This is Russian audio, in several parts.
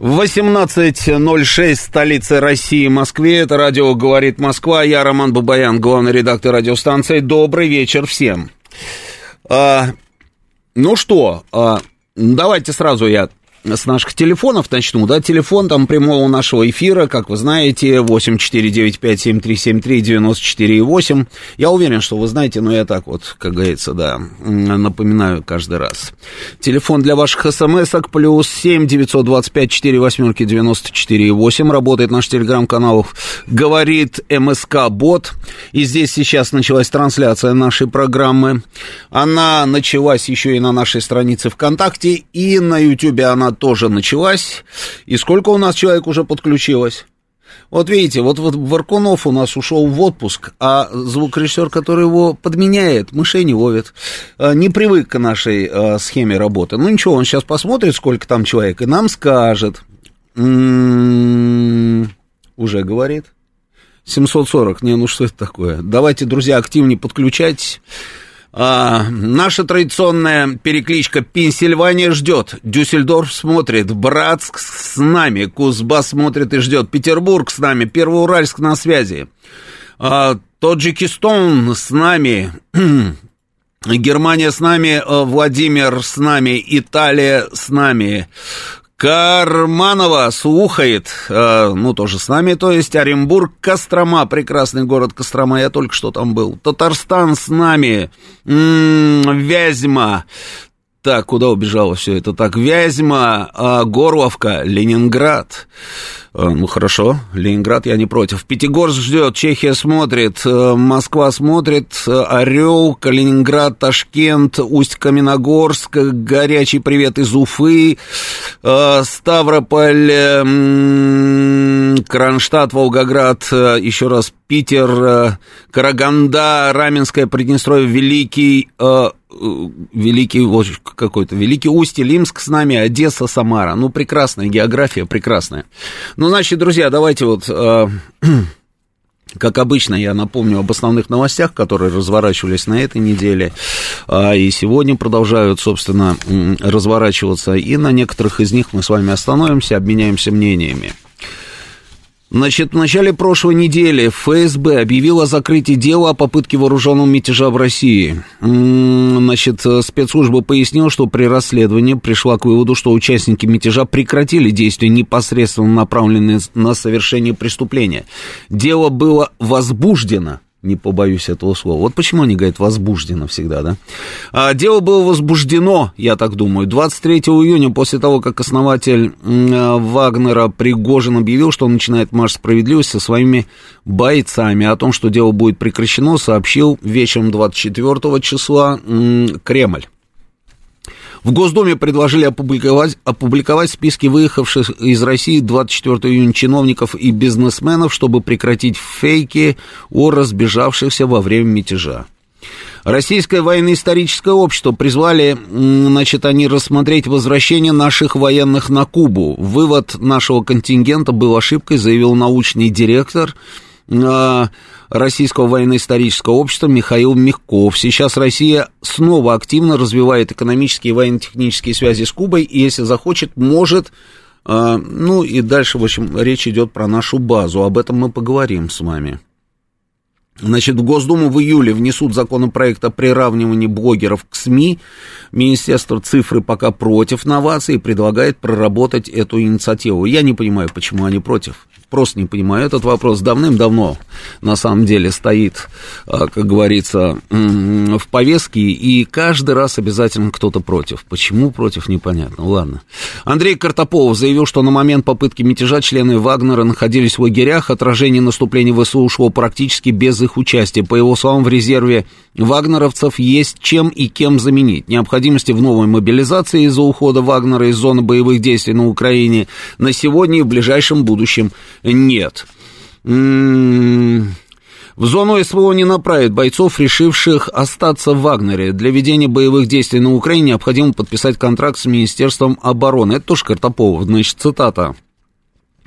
18.06, столица России, Москве. Это радио «Говорит Москва». Я Роман Бабаян, главный редактор радиостанции. Добрый вечер всем. А, ну что, а, давайте сразу я с наших телефонов начну, да, телефон там прямого нашего эфира, как вы знаете, 8495-7373-94,8. Я уверен, что вы знаете, но я так вот, как говорится, да, напоминаю каждый раз. Телефон для ваших смс-ок плюс 7 925 4 восьмерки 94,8. Работает наш телеграм-канал «Говорит МСК Бот». И здесь сейчас началась трансляция нашей программы. Она началась еще и на нашей странице ВКонтакте, и на Ютубе она тоже началась. И сколько у нас человек уже подключилось? Вот видите, вот, вот Варкунов у нас ушел в отпуск, а звукорежиссер, который его подменяет, мышей не ловит. А, не привык к нашей а, схеме работы. Ну ничего, он сейчас посмотрит, сколько там человек, и нам скажет. М-м-м, уже говорит. 740, не, ну что это такое? Давайте, друзья, активнее подключайтесь. А, наша традиционная перекличка Пенсильвания ждет, Дюссельдорф смотрит, Братск с нами, Кузбасс смотрит и ждет, Петербург с нами, Первоуральск на связи, а, Таджикистан с нами, Германия с нами, Владимир с нами, Италия с нами, Карманова слухает, э, ну, тоже с нами, то есть Оренбург, Кострома, прекрасный город Кострома, я только что там был. Татарстан с нами, м-м, Вязьма, так, куда убежало все это? Так, Вязьма, а, Горловка, Ленинград. А, ну, хорошо, Ленинград я не против. Пятигорск ждет, Чехия смотрит, э, Москва смотрит, Орел, Калининград, Ташкент, Усть-Каменогорск, горячий привет из Уфы, Ставрополь, Кронштадт, Волгоград, еще раз Питер, Караганда, Раменское, Приднестровье, Великий, Великий, какой-то, Великий Усть-Илимск с нами, Одесса, Самара. Ну, прекрасная география, прекрасная. Ну, значит, друзья, давайте вот... Э, как обычно, я напомню об основных новостях, которые разворачивались на этой неделе, а, и сегодня продолжают, собственно, разворачиваться, и на некоторых из них мы с вами остановимся, обменяемся мнениями. Значит, в начале прошлой недели ФСБ объявила о закрытии дела о попытке вооруженного мятежа в России. Значит, спецслужба пояснила, что при расследовании пришла к выводу, что участники мятежа прекратили действия, непосредственно направленные на совершение преступления. Дело было возбуждено не побоюсь этого слова. Вот почему они говорят возбуждено всегда, да? А, дело было возбуждено, я так думаю, 23 июня, после того, как основатель э, Вагнера Пригожин объявил, что он начинает марш справедливости со своими бойцами. О том, что дело будет прекращено, сообщил вечером 24 числа Кремль. В Госдуме предложили опубликовать, опубликовать списки выехавших из России 24 июня чиновников и бизнесменов, чтобы прекратить фейки о разбежавшихся во время мятежа. Российское военно-историческое общество призвали, значит, они рассмотреть возвращение наших военных на Кубу. Вывод нашего контингента был ошибкой, заявил научный директор а, Российского военно-исторического общества Михаил Мягков. Сейчас Россия снова активно развивает экономические и военно-технические связи с Кубой, и если захочет, может... А, ну и дальше, в общем, речь идет про нашу базу. Об этом мы поговорим с вами. Значит, в Госдуму в июле внесут законопроект о приравнивании блогеров к СМИ. Министерство цифры пока против новаций и предлагает проработать эту инициативу. Я не понимаю, почему они против. Просто не понимаю. Этот вопрос давным-давно, на самом деле, стоит, а, как говорится, в повестке, и каждый раз обязательно кто-то против. Почему против, непонятно. Ладно. Андрей Картополов заявил, что на момент попытки мятежа члены Вагнера находились в лагерях. Отражение наступления ВСУ ушло практически без их участия. По его словам, в резерве вагнеровцев есть чем и кем заменить. Необходимости в новой мобилизации из-за ухода Вагнера из зоны боевых действий на Украине на сегодня и в ближайшем будущем нет. М-м-м. В зону СВО не направят бойцов, решивших остаться в Вагнере. Для ведения боевых действий на Украине необходимо подписать контракт с Министерством обороны. Это тоже Картопов, значит, цитата.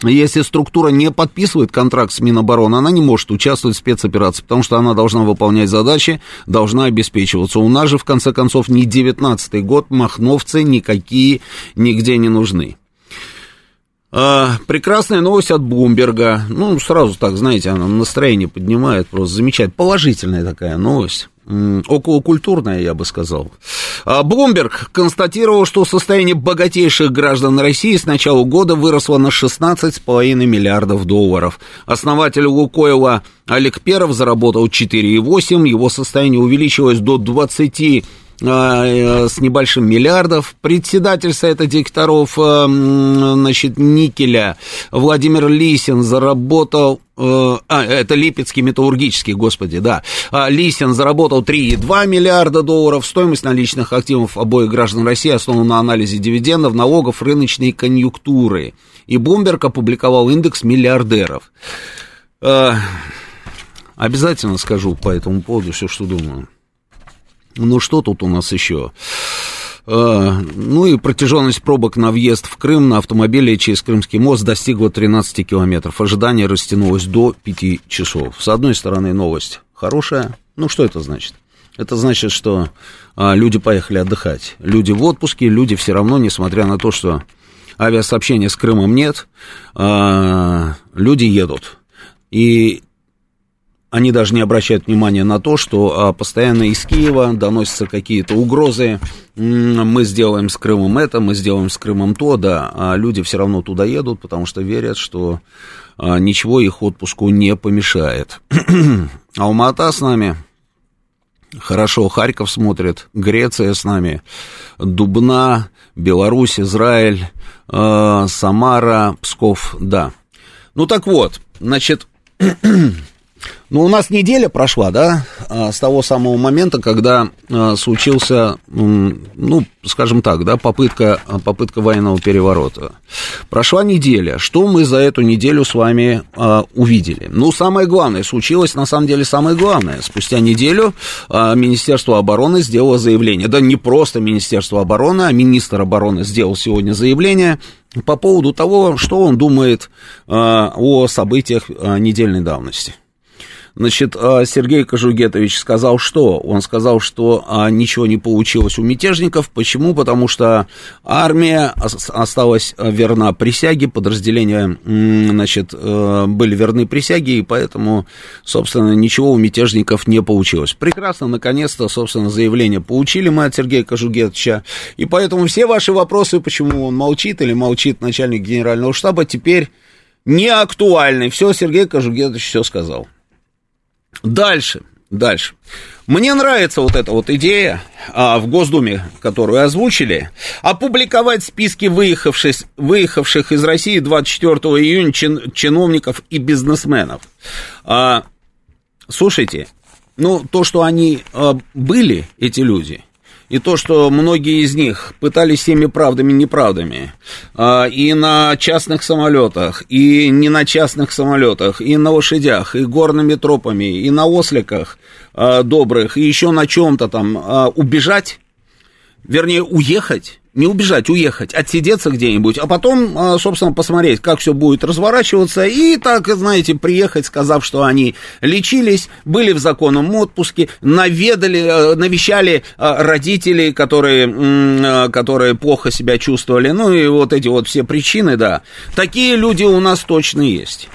Если структура не подписывает контракт с Минобороны, она не может участвовать в спецоперации, потому что она должна выполнять задачи, должна обеспечиваться. У нас же, в конце концов, не 19-й год, махновцы никакие нигде не нужны. А, прекрасная новость от Бумберга. Ну, сразу так, знаете, она настроение поднимает, просто замечательно. Положительная такая новость. Околокультурная, я бы сказал. А, Блумберг констатировал, что состояние богатейших граждан России с начала года выросло на 16,5 миллиардов долларов. Основатель Лукойла Олег Перов заработал 4,8, его состояние увеличилось до 20 а, э, с небольшим миллиардов. Председатель Совета директоров э, значит, никеля Владимир Лисин заработал э, а, это Липецкий металлургический, господи, да. А, Лисин заработал 3,2 миллиарда долларов. Стоимость наличных активов обоих граждан России основана на анализе дивидендов, налогов, рыночной конъюнктуры. И Блумберг опубликовал индекс миллиардеров. Обязательно скажу по этому поводу все, что думаю. Ну, что тут у нас еще? А, ну и протяженность пробок на въезд в Крым на автомобиле через Крымский мост достигла 13 километров. Ожидание растянулось до 5 часов. С одной стороны, новость хорошая. Ну, что это значит? Это значит, что а, люди поехали отдыхать. Люди в отпуске, люди все равно, несмотря на то, что авиасообщения с Крымом нет, а, люди едут. И они даже не обращают внимания на то, что а, постоянно из Киева доносятся какие-то угрозы. Мы сделаем с Крымом это, мы сделаем с Крымом то, да. А люди все равно туда едут, потому что верят, что а, ничего их отпуску не помешает. Алмата с нами. Хорошо, Харьков смотрит, Греция с нами, Дубна, Беларусь, Израиль, э, Самара, Псков, да. Ну так вот, значит, Ну, у нас неделя прошла, да, а, с того самого момента, когда а, случился, ну, скажем так, да, попытка, попытка военного переворота. Прошла неделя. Что мы за эту неделю с вами а, увидели? Ну, самое главное, случилось, на самом деле, самое главное. Спустя неделю Министерство обороны сделало заявление. Да не просто Министерство обороны, а министр обороны сделал сегодня заявление по поводу того, что он думает о событиях недельной давности. Значит, а, Сергей Кожугетович сказал что? Он сказал, что а, ничего не получилось у мятежников. Почему? Потому что армия осталась а, верна присяге, подразделения, значит, э, были верны присяге, и поэтому, собственно, ничего у мятежников не получилось. Прекрасно, наконец-то, собственно, заявление получили мы от Сергея Кожугетовича, и поэтому все ваши вопросы, почему он молчит или молчит начальник генерального штаба, теперь не актуальны. Все, Сергей Кожугетович все сказал. Дальше, дальше. Мне нравится вот эта вот идея а, в Госдуме, которую озвучили, опубликовать списки выехавших, выехавших из России 24 июня чин, чиновников и бизнесменов. А, слушайте, ну, то, что они а, были, эти люди, и то, что многие из них пытались всеми правдами неправдами, а, и на частных самолетах, и не на частных самолетах, и на лошадях, и горными тропами, и на осликах а, добрых, и еще на чем-то там а, убежать, вернее, уехать, не убежать, уехать, отсидеться где-нибудь, а потом, а, собственно, посмотреть, как все будет разворачиваться, и так, знаете, приехать, сказав, что они лечились, были в законном отпуске, наведали, а, навещали а, родителей, которые, которые плохо себя чувствовали, ну и вот эти вот все причины, да. Такие люди у нас точно есть.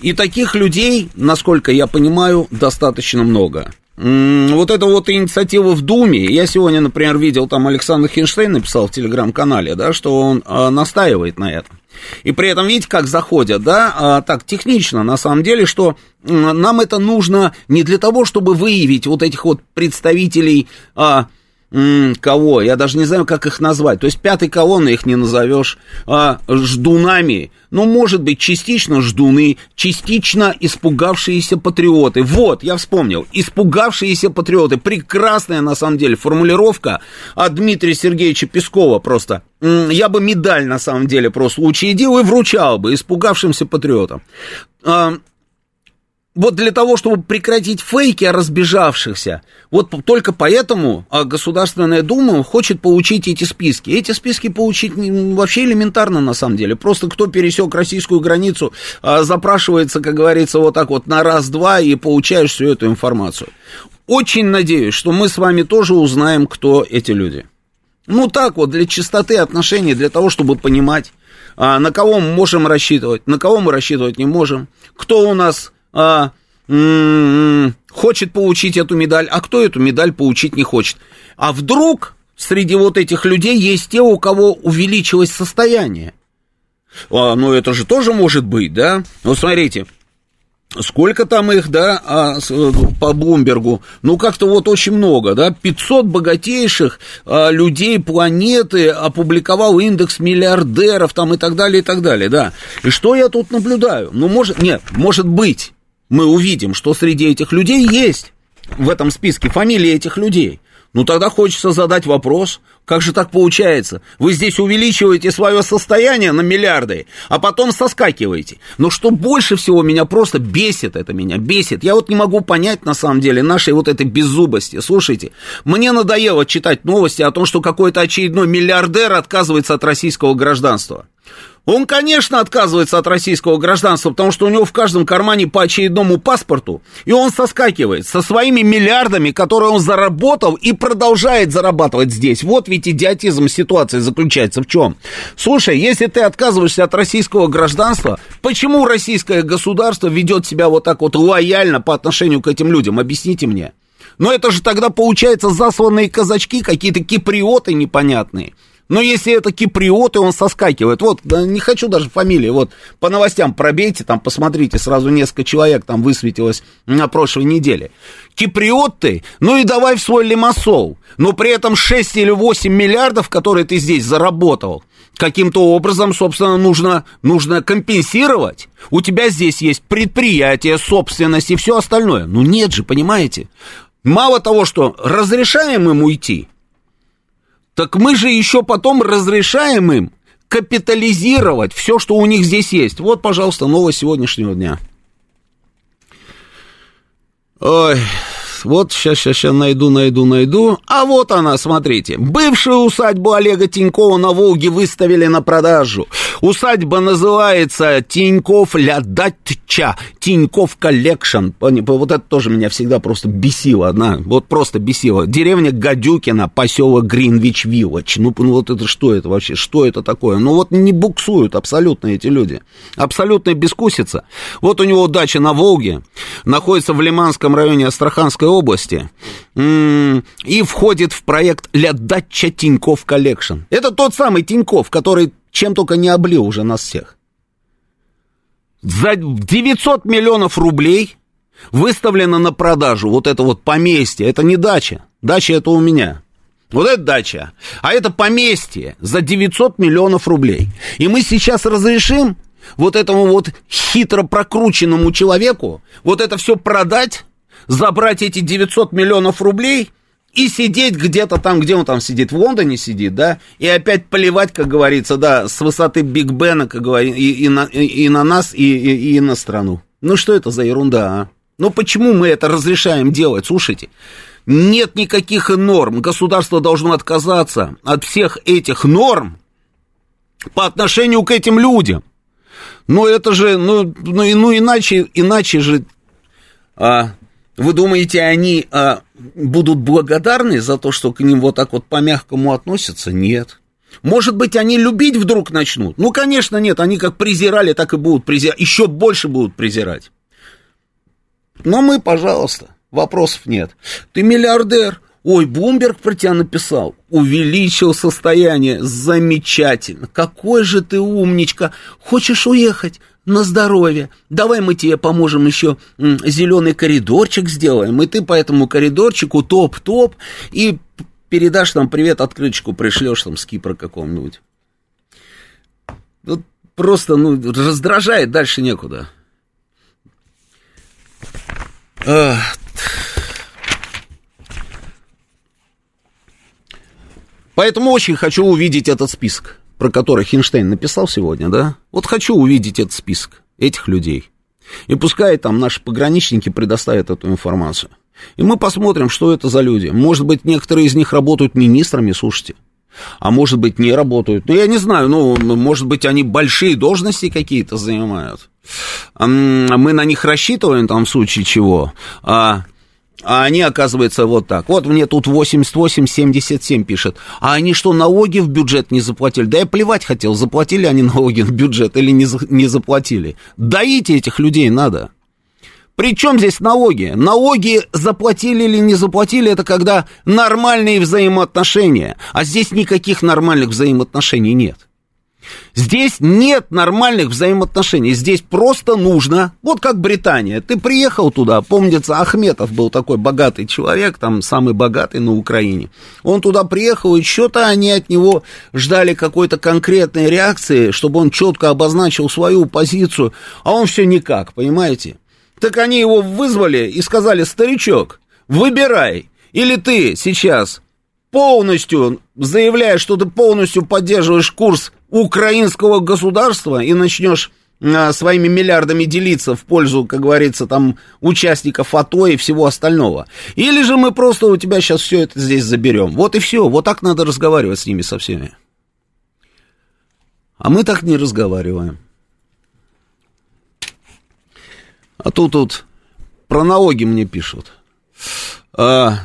И таких людей, насколько я понимаю, достаточно много вот эта вот инициатива в Думе, я сегодня, например, видел, там Александр Хинштейн написал в телеграм-канале, да, что он а, настаивает на этом. И при этом, видите, как заходят, да, а, так технично, на самом деле, что нам это нужно не для того, чтобы выявить вот этих вот представителей а, кого, я даже не знаю, как их назвать, то есть пятой колонны их не назовешь, а, ждунами, ну, может быть, частично ждуны, частично испугавшиеся патриоты. Вот, я вспомнил, испугавшиеся патриоты, прекрасная, на самом деле, формулировка от Дмитрия Сергеевича Пескова просто. Я бы медаль, на самом деле, просто учредил и вручал бы испугавшимся патриотам. Вот для того, чтобы прекратить фейки о разбежавшихся, вот только поэтому а, Государственная Дума хочет получить эти списки. Эти списки получить вообще элементарно на самом деле. Просто кто пересек российскую границу, а, запрашивается, как говорится, вот так вот на раз-два и получаешь всю эту информацию. Очень надеюсь, что мы с вами тоже узнаем, кто эти люди. Ну так вот, для чистоты отношений, для того, чтобы понимать, а, на кого мы можем рассчитывать, на кого мы рассчитывать не можем, кто у нас а, м-м, хочет получить эту медаль, а кто эту медаль получить не хочет. А вдруг среди вот этих людей есть те, у кого увеличилось состояние? А, ну, это же тоже может быть, да? Вот смотрите, Сколько там их, да, а, э, по Блумбергу? Ну, как-то вот очень много, да, 500 богатейших а, людей планеты опубликовал индекс миллиардеров там и так далее, и так далее, да. И что я тут наблюдаю? Ну, может, нет, может быть, мы увидим, что среди этих людей есть в этом списке фамилии этих людей. Ну тогда хочется задать вопрос, как же так получается? Вы здесь увеличиваете свое состояние на миллиарды, а потом соскакиваете. Но что больше всего меня просто бесит, это меня бесит. Я вот не могу понять на самом деле нашей вот этой беззубости. Слушайте, мне надоело читать новости о том, что какой-то очередной миллиардер отказывается от российского гражданства. Он, конечно, отказывается от российского гражданства, потому что у него в каждом кармане по очередному паспорту, и он соскакивает со своими миллиардами, которые он заработал и продолжает зарабатывать здесь. Вот ведь идиотизм ситуации заключается в чем. Слушай, если ты отказываешься от российского гражданства, почему российское государство ведет себя вот так вот лояльно по отношению к этим людям? Объясните мне. Но это же тогда получается засланные казачки, какие-то киприоты непонятные. Но если это киприоты, он соскакивает. Вот, не хочу даже фамилии, вот, по новостям пробейте, там, посмотрите, сразу несколько человек там высветилось на прошлой неделе. Киприоты, ну и давай в свой лимассол. Но при этом 6 или 8 миллиардов, которые ты здесь заработал, каким-то образом, собственно, нужно, нужно компенсировать. У тебя здесь есть предприятие, собственность и все остальное. Ну нет же, понимаете? Мало того, что разрешаем им уйти, так мы же еще потом разрешаем им капитализировать все, что у них здесь есть. Вот, пожалуйста, новость сегодняшнего дня. Ой, вот сейчас, сейчас, сейчас найду, найду, найду. А вот она, смотрите. Бывшую усадьбу Олега Тинькова на Волге выставили на продажу. Усадьба называется Tinkoff La Datcha, Tinkoff Collection. Вот это тоже меня всегда просто бесило. Одна, вот просто бесило. Деревня Гадюкина, поселок Greenwich Village. Ну, ну вот это что это вообще? Что это такое? Ну вот не буксуют абсолютно эти люди. Абсолютная безвкусица. Вот у него дача на Волге, находится в Лиманском районе Астраханской области и входит в проект La Datcha Tinkoff Collection. Это тот самый Тиньков, который чем только не облил уже нас всех. За 900 миллионов рублей выставлено на продажу вот это вот поместье. Это не дача. Дача это у меня. Вот это дача. А это поместье за 900 миллионов рублей. И мы сейчас разрешим вот этому вот хитро прокрученному человеку вот это все продать забрать эти 900 миллионов рублей и сидеть где-то там, где он там сидит, в Лондоне сидит, да, и опять поливать, как говорится, да, с высоты Биг Бена, как говорится, и, и, на, и, и на нас, и, и, и на страну. Ну что это за ерунда, а? Ну почему мы это разрешаем делать? Слушайте, нет никаких норм. Государство должно отказаться от всех этих норм по отношению к этим людям. Но это же, ну, ну, ну иначе, иначе же а, вы думаете, они а, будут благодарны за то, что к ним вот так вот по-мягкому относятся? Нет. Может быть, они любить вдруг начнут? Ну, конечно, нет. Они как презирали, так и будут презирать. Еще больше будут презирать. Но мы, пожалуйста, вопросов нет. Ты миллиардер. Ой, Блумберг про тебя написал. Увеличил состояние. Замечательно. Какой же ты умничка. Хочешь уехать? На здоровье. Давай мы тебе поможем еще зеленый коридорчик сделаем, и ты по этому коридорчику топ-топ, и передашь там привет, открыточку пришлешь там с Кипра какого-нибудь. Вот просто, ну, раздражает, дальше некуда. Поэтому очень хочу увидеть этот список, про который Хинштейн написал сегодня, да? Вот хочу увидеть этот список этих людей. И пускай там наши пограничники предоставят эту информацию. И мы посмотрим, что это за люди. Может быть, некоторые из них работают министрами, слушайте. А может быть, не работают. Ну, я не знаю, ну, может быть, они большие должности какие-то занимают. Мы на них рассчитываем там в случае чего. А а они, оказывается, вот так. Вот мне тут 88-77 пишет. А они что, налоги в бюджет не заплатили? Да я плевать хотел, заплатили они налоги в бюджет или не, не заплатили. Даите этих людей надо. Причем здесь налоги? Налоги заплатили или не заплатили, это когда нормальные взаимоотношения. А здесь никаких нормальных взаимоотношений нет. Здесь нет нормальных взаимоотношений. Здесь просто нужно, вот как Британия. Ты приехал туда, помнится, Ахметов был такой богатый человек, там самый богатый на Украине. Он туда приехал, и что-то они от него ждали какой-то конкретной реакции, чтобы он четко обозначил свою позицию, а он все никак, понимаете? Так они его вызвали и сказали, старичок, выбирай, или ты сейчас полностью заявляешь, что ты полностью поддерживаешь курс украинского государства и начнешь а, своими миллиардами делиться в пользу, как говорится, там, участников АТО и всего остального. Или же мы просто у тебя сейчас все это здесь заберем. Вот и все. Вот так надо разговаривать с ними со всеми. А мы так не разговариваем. А тут тут про налоги мне пишут. А,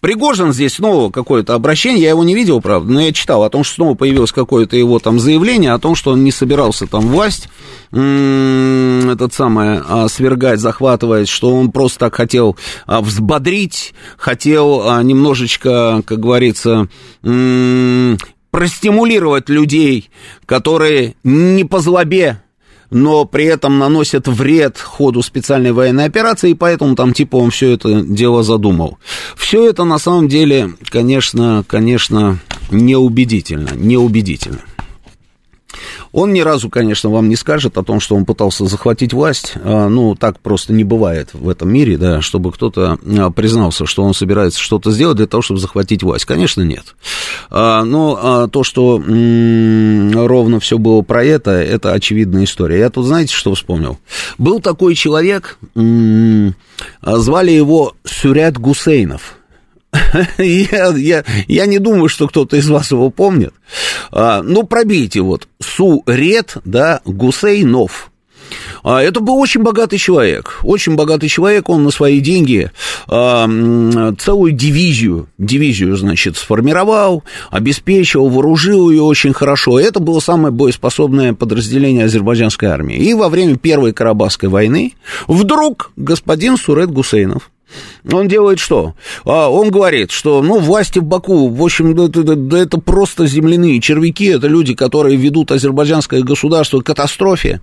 Пригожин здесь снова какое-то обращение, я его не видел, правда, но я читал о том, что снова появилось какое-то его там заявление о том, что он не собирался там власть этот самое а, свергать, захватывать, что он просто так хотел а, взбодрить, хотел а, немножечко, как говорится, простимулировать людей, которые не по злобе но при этом наносят вред ходу специальной военной операции, и поэтому там типа он все это дело задумал. Все это на самом деле, конечно, конечно, неубедительно, неубедительно. Он ни разу, конечно, вам не скажет о том, что он пытался захватить власть. А, ну, так просто не бывает в этом мире, да, чтобы кто-то а, признался, что он собирается что-то сделать для того, чтобы захватить власть. Конечно, нет. А, но то, что ровно все было про это, это очевидная история. Я тут, знаете, что вспомнил? Был такой человек, звали его Сюрят Гусейнов – я, я, я не думаю, что кто-то из вас его помнит. А, ну, пробейте вот Сурет, да, Гусейнов. А, это был очень богатый человек, очень богатый человек, он на свои деньги а, целую дивизию, дивизию, значит, сформировал, обеспечил, вооружил ее очень хорошо. Это было самое боеспособное подразделение азербайджанской армии. И во время Первой Карабахской войны вдруг господин Сурет Гусейнов, он делает что? А, он говорит, что, ну, власти в Баку, в общем, это, это, это просто земляные червяки, это люди, которые ведут азербайджанское государство к катастрофе.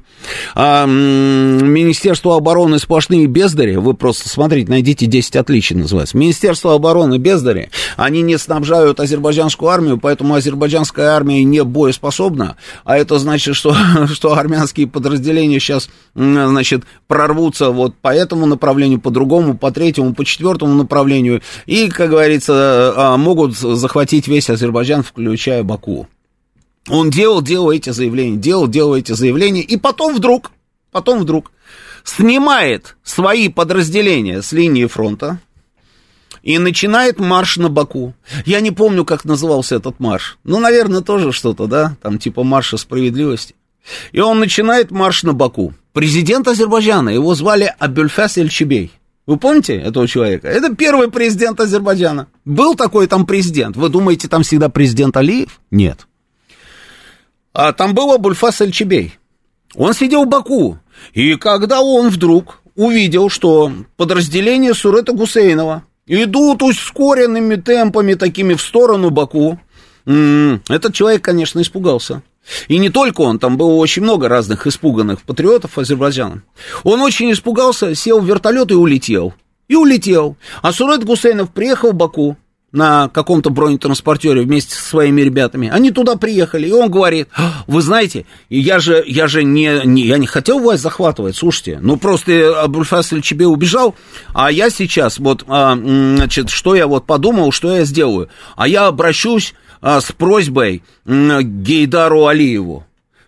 А, Министерство обороны сплошные бездари, вы просто смотрите, найдите 10 отличий, называется. Министерство обороны бездари, они не снабжают азербайджанскую армию, поэтому азербайджанская армия не боеспособна, а это значит, что, что армянские подразделения сейчас, значит, прорвутся вот по этому направлению, по другому, по третьему, по четвертому направлению, и, как говорится, а, могут захватить весь Азербайджан, включая Баку. Он делал, делал эти заявления, делал, делал эти заявления, и потом вдруг, потом вдруг снимает свои подразделения с линии фронта и начинает марш на Баку. Я не помню, как назывался этот марш. Ну, наверное, тоже что-то, да, там типа марша справедливости. И он начинает марш на Баку. Президент Азербайджана, его звали Абюльфас Эльчебей. Вы помните этого человека? Это первый президент Азербайджана. Был такой там президент. Вы думаете, там всегда президент Алиев? Нет. А там был Абульфас Эльчебей. Он сидел в Баку. И когда он вдруг увидел, что подразделения Сурета Гусейнова идут ускоренными темпами такими в сторону Баку, этот человек, конечно, испугался. И не только он, там было очень много разных испуганных патриотов Азербайджана. Он очень испугался, сел в вертолет и улетел. и улетел. А Сурет Гусейнов приехал в Баку, на каком-то бронетранспортере вместе со своими ребятами. Они туда приехали, и он говорит, «А, вы знаете, я же, я же не, не, я не хотел власть захватывать, слушайте, ну просто Абульфас Чебе убежал, а я сейчас вот, а, значит, что я вот подумал, что я сделаю, а я обращусь с просьбой Гейдару Алиеву,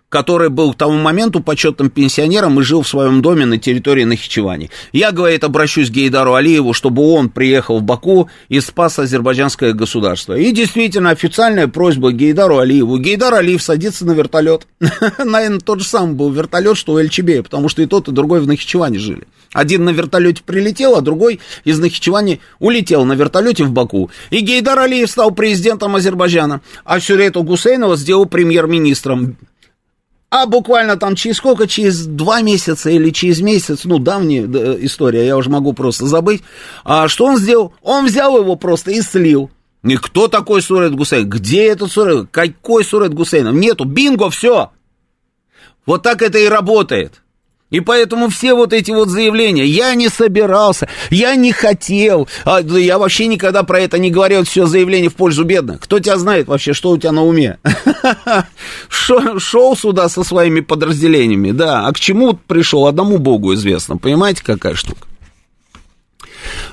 который был к тому моменту почетным пенсионером и жил в своем доме на территории Нахичевани. Я, говорит, обращусь к Гейдару Алиеву, чтобы он приехал в Баку и спас азербайджанское государство. И действительно, официальная просьба Гейдару Алиеву. Гейдар Алиев садится на вертолет. Наверное, тот же самый был вертолет, что у Эльчебея, потому что и тот, и другой в Нахичеване жили. Один на вертолете прилетел, а другой из Нахичевани улетел на вертолете в Баку. И Гейдар Алиев стал президентом Азербайджана, а Сюрету Гусейнова сделал премьер-министром. А буквально там через сколько, через два месяца или через месяц, ну, давняя история, я уже могу просто забыть. А что он сделал? Он взял его просто и слил. И кто такой Сурет Гусейн? Где этот Сурет? Какой Сурет Гусейнов? Нету. Бинго, все. Вот так это и работает. И поэтому все вот эти вот заявления, я не собирался, я не хотел, а, я вообще никогда про это не говорил, все заявление в пользу бедных. Кто тебя знает вообще, что у тебя на уме? Шел сюда со своими подразделениями, да, а к чему пришел, одному богу известно, понимаете, какая штука?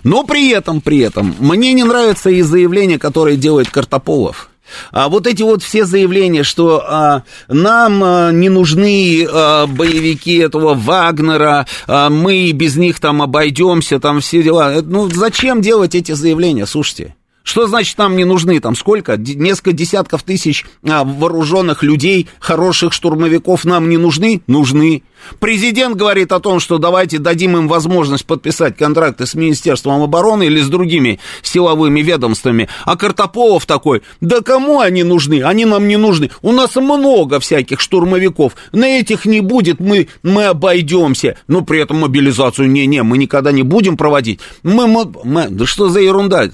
Но при этом, при этом, мне не нравятся и заявления, которые делает Картополов. А вот эти вот все заявления, что а, нам а, не нужны а, боевики этого Вагнера, а, мы без них там обойдемся, там все дела. Ну, зачем делать эти заявления, слушайте? Что значит нам не нужны? Там сколько? Несколько десятков тысяч а, вооруженных людей, хороших штурмовиков нам не нужны? Нужны. Президент говорит о том, что давайте дадим им возможность подписать контракты с Министерством обороны или с другими силовыми ведомствами. А Картополов такой, да кому они нужны? Они нам не нужны. У нас много всяких штурмовиков. На этих не будет, мы, мы обойдемся. Но при этом мобилизацию не-не, мы никогда не будем проводить. Мы, мы, мы, да что за ерунда?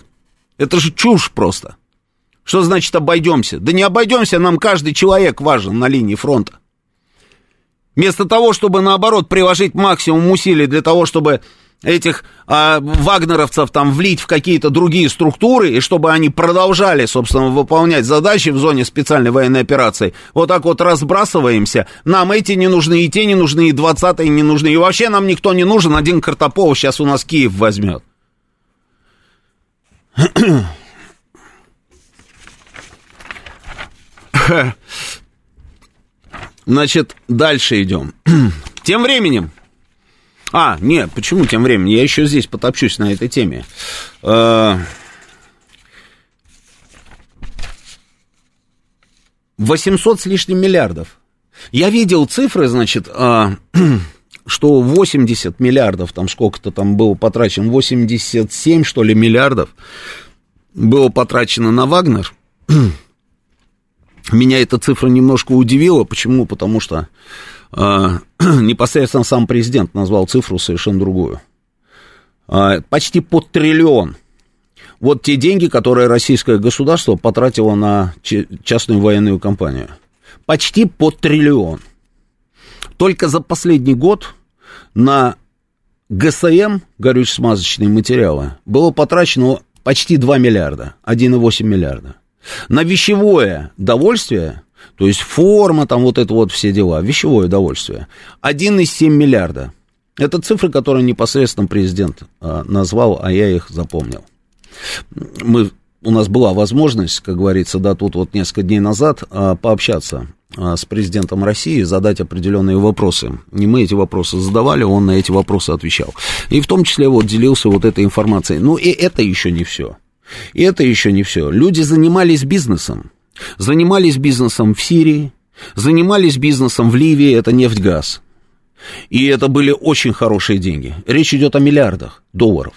Это же чушь просто. Что значит обойдемся? Да не обойдемся, нам каждый человек важен на линии фронта. Вместо того, чтобы наоборот приложить максимум усилий для того, чтобы этих а, вагнеровцев там влить в какие-то другие структуры, и чтобы они продолжали, собственно, выполнять задачи в зоне специальной военной операции, вот так вот разбрасываемся, нам эти не нужны, и те не нужны, и двадцатые не нужны, и вообще нам никто не нужен, один Картопов сейчас у нас Киев возьмет. Значит, дальше идем. Тем временем. А, нет, почему тем временем? Я еще здесь потопчусь на этой теме. 800 с лишним миллиардов. Я видел цифры, значит, а, что 80 миллиардов, там сколько-то там было потрачено, 87, что ли, миллиардов было потрачено на Вагнер. Меня эта цифра немножко удивила. Почему? Потому что э, непосредственно сам президент назвал цифру совершенно другую. Э, почти под триллион. Вот те деньги, которые российское государство потратило на частную военную компанию. Почти под триллион. Только за последний год на ГСМ, горюче-смазочные материалы, было потрачено почти 2 миллиарда, 1,8 миллиарда. На вещевое довольствие, то есть форма, там вот это вот все дела, вещевое удовольствие, 1,7 миллиарда. Это цифры, которые непосредственно президент а, назвал, а я их запомнил. Мы у нас была возможность, как говорится, да, тут вот несколько дней назад а, пообщаться с президентом России, задать определенные вопросы. И мы эти вопросы задавали, он на эти вопросы отвечал. И в том числе вот делился вот этой информацией. Ну и это еще не все. И это еще не все. Люди занимались бизнесом. Занимались бизнесом в Сирии, занимались бизнесом в Ливии, это нефть-газ. И это были очень хорошие деньги. Речь идет о миллиардах долларов.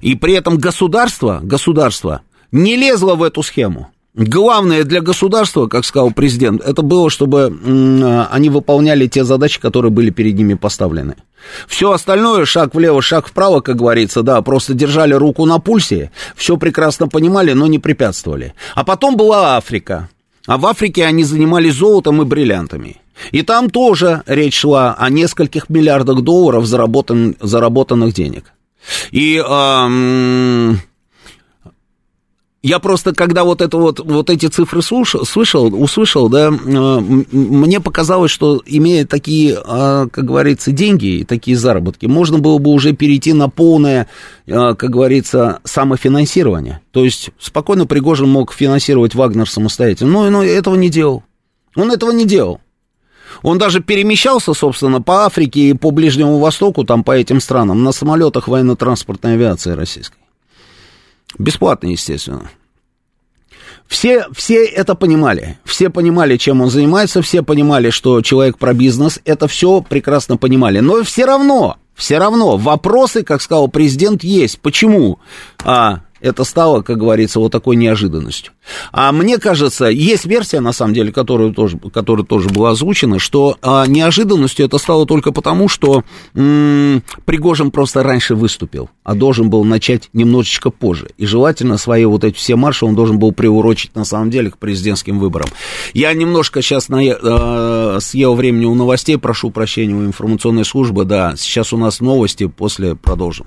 И при этом государство, государство не лезла в эту схему. Главное для государства, как сказал президент, это было, чтобы они выполняли те задачи, которые были перед ними поставлены. Все остальное, шаг влево, шаг вправо, как говорится, да, просто держали руку на пульсе, все прекрасно понимали, но не препятствовали. А потом была Африка. А в Африке они занимались золотом и бриллиантами. И там тоже речь шла о нескольких миллиардах долларов заработан, заработанных денег. И э, я просто, когда вот, это вот, вот эти цифры слушал, слышал, услышал, да, мне показалось, что имея такие, э, как говорится, деньги и такие заработки, можно было бы уже перейти на полное, э, как говорится, самофинансирование. То есть спокойно Пригожин мог финансировать Вагнер самостоятельно, но, но этого не делал. Он этого не делал. Он даже перемещался, собственно, по Африке и по Ближнему Востоку, там по этим странам, на самолетах военно-транспортной авиации российской. Бесплатно, естественно. Все, все это понимали. Все понимали, чем он занимается, все понимали, что человек про бизнес. Это все прекрасно понимали. Но все равно, все равно вопросы, как сказал президент, есть. Почему? А, это стало, как говорится, вот такой неожиданностью. А мне кажется, есть версия, на самом деле, которая тоже, которая тоже была озвучена, что а, неожиданностью это стало только потому, что м- Пригожин просто раньше выступил, а должен был начать немножечко позже. И желательно свои вот эти все марши он должен был приурочить, на самом деле, к президентским выборам. Я немножко сейчас на, э, съел времени у новостей, прошу прощения у информационной службы, да, сейчас у нас новости, после продолжим.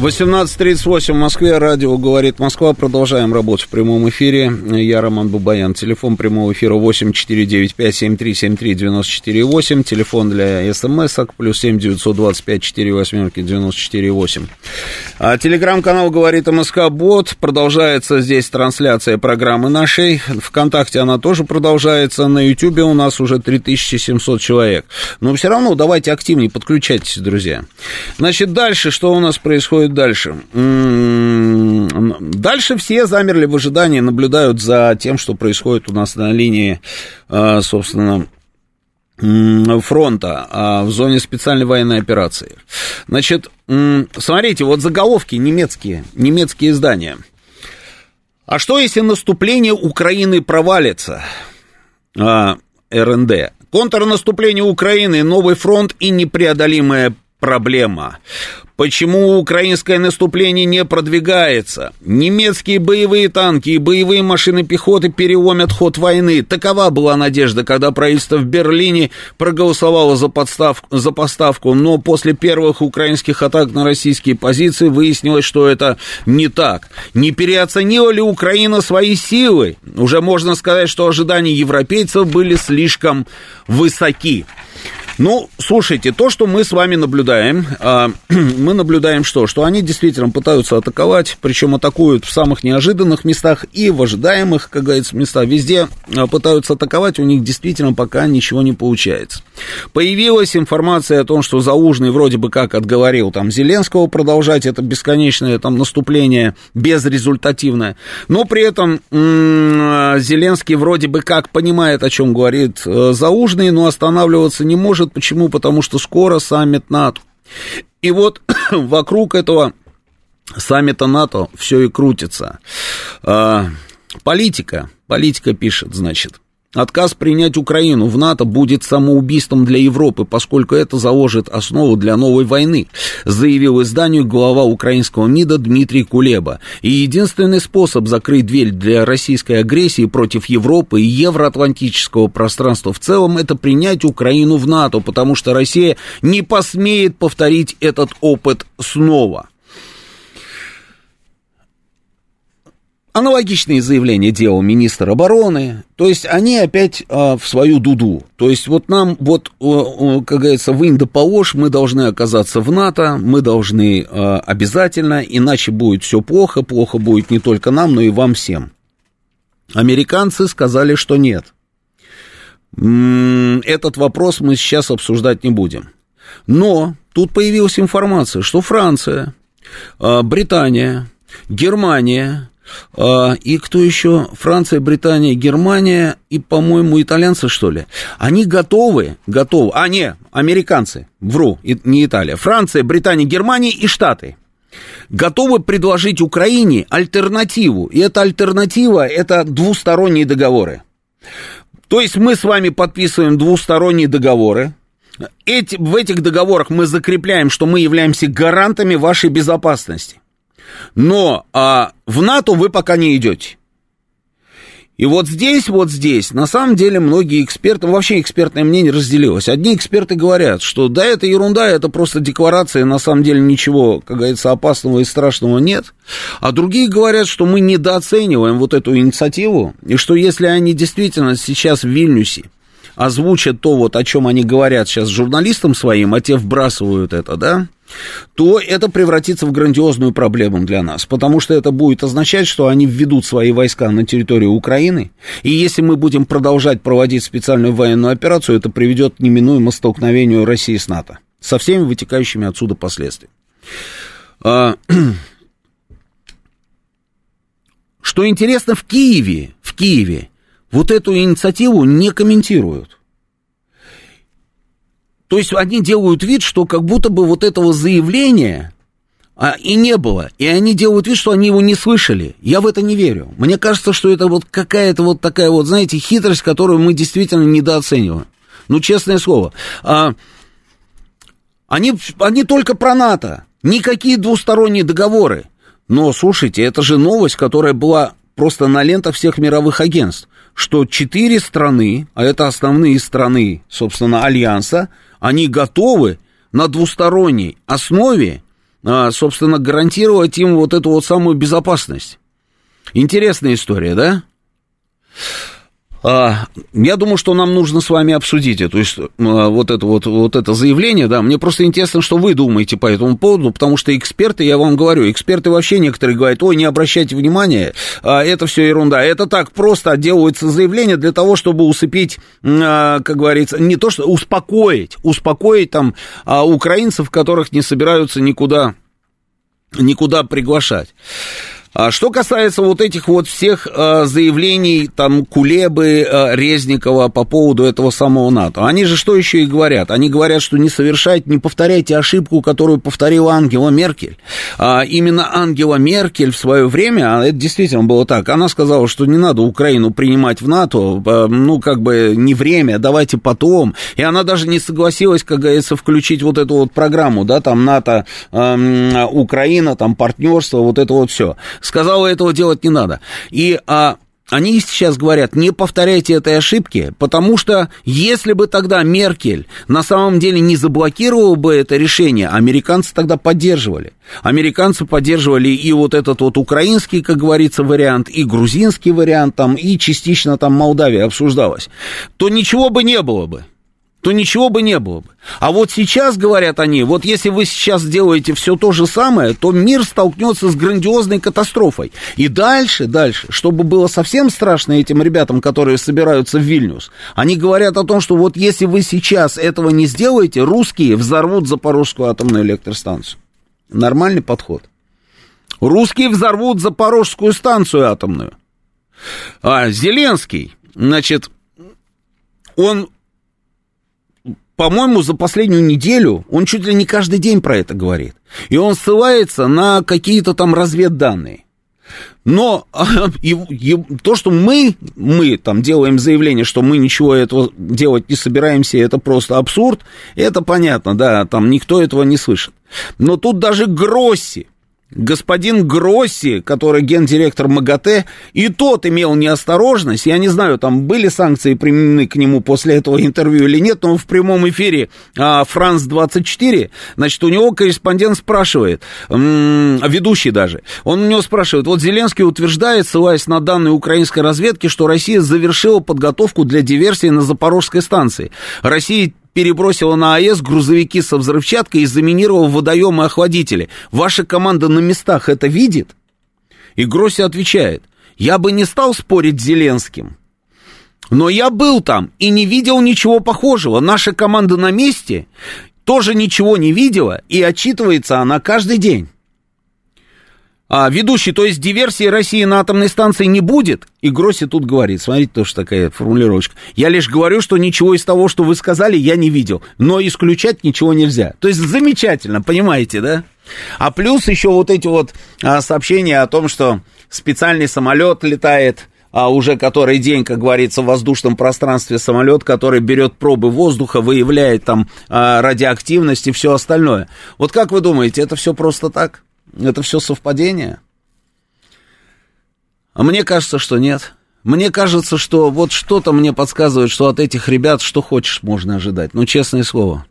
18.38 в Москве, радио «Говорит Москва». Продолжаем работу в прямом эфире. Я Роман Бабаян. Телефон прямого эфира 8495-7373-94-8. Телефон для смс-ок плюс 7 925 4 восьмерки 94-8. А телеграм-канал «Говорит МСК Бот». Продолжается здесь трансляция программы нашей. Вконтакте она тоже продолжается. На Ютьюбе у нас уже 3700 человек. Но все равно давайте активнее подключайтесь, друзья. Значит, дальше что у нас происходит происходит дальше? Дальше все замерли в ожидании, наблюдают за тем, что происходит у нас на линии, а, собственно, фронта а, в зоне специальной военной операции. Значит, смотрите, вот заголовки немецкие, немецкие издания. А что, если наступление Украины провалится? А, РНД. Контрнаступление Украины, новый фронт и непреодолимая проблема. Почему украинское наступление не продвигается? Немецкие боевые танки и боевые машины пехоты переломят ход войны. Такова была надежда, когда правительство в Берлине проголосовало за, подставку, за поставку, но после первых украинских атак на российские позиции выяснилось, что это не так. Не переоценила ли Украина свои силы? Уже можно сказать, что ожидания европейцев были слишком высоки. Ну, слушайте, то, что мы с вами наблюдаем, а, мы наблюдаем что? Что они действительно пытаются атаковать, причем атакуют в самых неожиданных местах и в ожидаемых, как говорится, местах. Везде а, пытаются атаковать, у них действительно пока ничего не получается. Появилась информация о том, что Заужный вроде бы как отговорил там Зеленского продолжать это бесконечное там наступление безрезультативное, но при этом Зеленский вроде бы как понимает, о чем говорит э, Заужный, но останавливаться не может может. Почему? Потому что скоро саммит НАТО. И вот вокруг этого саммита НАТО все и крутится. А, политика, политика пишет, значит, Отказ принять Украину в НАТО будет самоубийством для Европы, поскольку это заложит основу для новой войны, заявил изданию глава украинского МИДа Дмитрий Кулеба. И единственный способ закрыть дверь для российской агрессии против Европы и евроатлантического пространства в целом это принять Украину в НАТО, потому что Россия не посмеет повторить этот опыт снова. Аналогичные заявления делал министр обороны, то есть они опять а, в свою дуду. То есть вот нам, вот, как говорится, вынь да положь, мы должны оказаться в НАТО, мы должны а, обязательно, иначе будет все плохо, плохо будет не только нам, но и вам всем. Американцы сказали, что нет. Этот вопрос мы сейчас обсуждать не будем. Но тут появилась информация, что Франция, а, Британия, Германия, и кто еще? Франция, Британия, Германия и, по-моему, итальянцы, что ли? Они готовы, готовы. А, не, американцы, вру, не Италия. Франция, Британия, Германия и Штаты. готовы предложить Украине альтернативу. И эта альтернатива – это двусторонние договоры. То есть мы с вами подписываем двусторонние договоры. Эти, в этих договорах мы закрепляем, что мы являемся гарантами вашей безопасности. Но а, в НАТО вы пока не идете. И вот здесь, вот здесь, на самом деле, многие эксперты, вообще экспертное мнение разделилось. Одни эксперты говорят, что да, это ерунда, это просто декларация, на самом деле ничего, как говорится, опасного и страшного нет. А другие говорят, что мы недооцениваем вот эту инициативу, и что если они действительно сейчас в Вильнюсе озвучат то, вот, о чем они говорят сейчас журналистам своим, а те вбрасывают это, да, то это превратится в грандиозную проблему для нас, потому что это будет означать, что они введут свои войска на территорию Украины, и если мы будем продолжать проводить специальную военную операцию, это приведет к неминуемому столкновению России с НАТО, со всеми вытекающими отсюда последствиями. А, что интересно, в Киеве, в Киеве вот эту инициативу не комментируют. То есть они делают вид, что как будто бы вот этого заявления а, и не было. И они делают вид, что они его не слышали. Я в это не верю. Мне кажется, что это вот какая-то вот такая вот, знаете, хитрость, которую мы действительно недооцениваем. Ну, честное слово. А, они, они только про НАТО. Никакие двусторонние договоры. Но, слушайте, это же новость, которая была просто на лентах всех мировых агентств, что четыре страны, а это основные страны, собственно, Альянса, они готовы на двусторонней основе, а, собственно, гарантировать им вот эту вот самую безопасность. Интересная история, да? А, я думаю, что нам нужно с вами обсудить эту, а, вот, это, вот, вот это заявление, да, мне просто интересно, что вы думаете по этому поводу, потому что эксперты, я вам говорю, эксперты вообще некоторые говорят, ой, не обращайте внимания, а, это все ерунда, это так просто делается заявление для того, чтобы усыпить, как говорится, не то что, успокоить, успокоить там украинцев, которых не собираются никуда, никуда приглашать. А что касается вот этих вот всех э, заявлений, там, Кулебы, э, Резникова по поводу этого самого НАТО, они же что еще и говорят? Они говорят, что не совершайте, не повторяйте ошибку, которую повторила Ангела Меркель. А именно Ангела Меркель в свое время, а это действительно было так, она сказала, что не надо Украину принимать в НАТО, э, ну, как бы не время, давайте потом. И она даже не согласилась, как говорится, включить вот эту вот программу, да, там НАТО, э, Украина, там партнерство, вот это вот все сказала, этого делать не надо. И а, они сейчас говорят, не повторяйте этой ошибки, потому что если бы тогда Меркель на самом деле не заблокировала бы это решение, американцы тогда поддерживали. Американцы поддерживали и вот этот вот украинский, как говорится, вариант, и грузинский вариант, там, и частично там Молдавия обсуждалась, то ничего бы не было бы то ничего бы не было бы. А вот сейчас, говорят они, вот если вы сейчас сделаете все то же самое, то мир столкнется с грандиозной катастрофой. И дальше, дальше, чтобы было совсем страшно этим ребятам, которые собираются в Вильнюс, они говорят о том, что вот если вы сейчас этого не сделаете, русские взорвут Запорожскую атомную электростанцию. Нормальный подход. Русские взорвут Запорожскую станцию атомную. А Зеленский, значит, он по-моему, за последнюю неделю он чуть ли не каждый день про это говорит. И он ссылается на какие-то там разведданные. Но и, и, то, что мы, мы там делаем заявление, что мы ничего этого делать не собираемся, это просто абсурд, это понятно, да, там никто этого не слышит. Но тут даже Гросси, господин Гросси, который гендиректор МАГАТЭ, и тот имел неосторожность, я не знаю, там были санкции применены к нему после этого интервью или нет, но в прямом эфире а, Франс-24, значит, у него корреспондент спрашивает, ведущий даже, он у него спрашивает, вот Зеленский утверждает, ссылаясь на данные украинской разведки, что Россия завершила подготовку для диверсии на Запорожской станции. Россия перебросила на АЭС грузовики со взрывчаткой и заминировала водоемы и охладители. Ваша команда на местах это видит? И Гросси отвечает, я бы не стал спорить с Зеленским, но я был там и не видел ничего похожего. Наша команда на месте тоже ничего не видела, и отчитывается она каждый день. А, ведущий, то есть диверсии России на атомной станции не будет? И Гросси тут говорит, смотрите, тоже такая формулировочка. Я лишь говорю, что ничего из того, что вы сказали, я не видел. Но исключать ничего нельзя. То есть замечательно, понимаете, да? А плюс еще вот эти вот а, сообщения о том, что специальный самолет летает, а уже который день, как говорится, в воздушном пространстве самолет, который берет пробы воздуха, выявляет там а, радиоактивность и все остальное. Вот как вы думаете, это все просто так? Это все совпадение? А мне кажется, что нет. Мне кажется, что вот что-то мне подсказывает, что от этих ребят что хочешь можно ожидать. Ну, честное слово.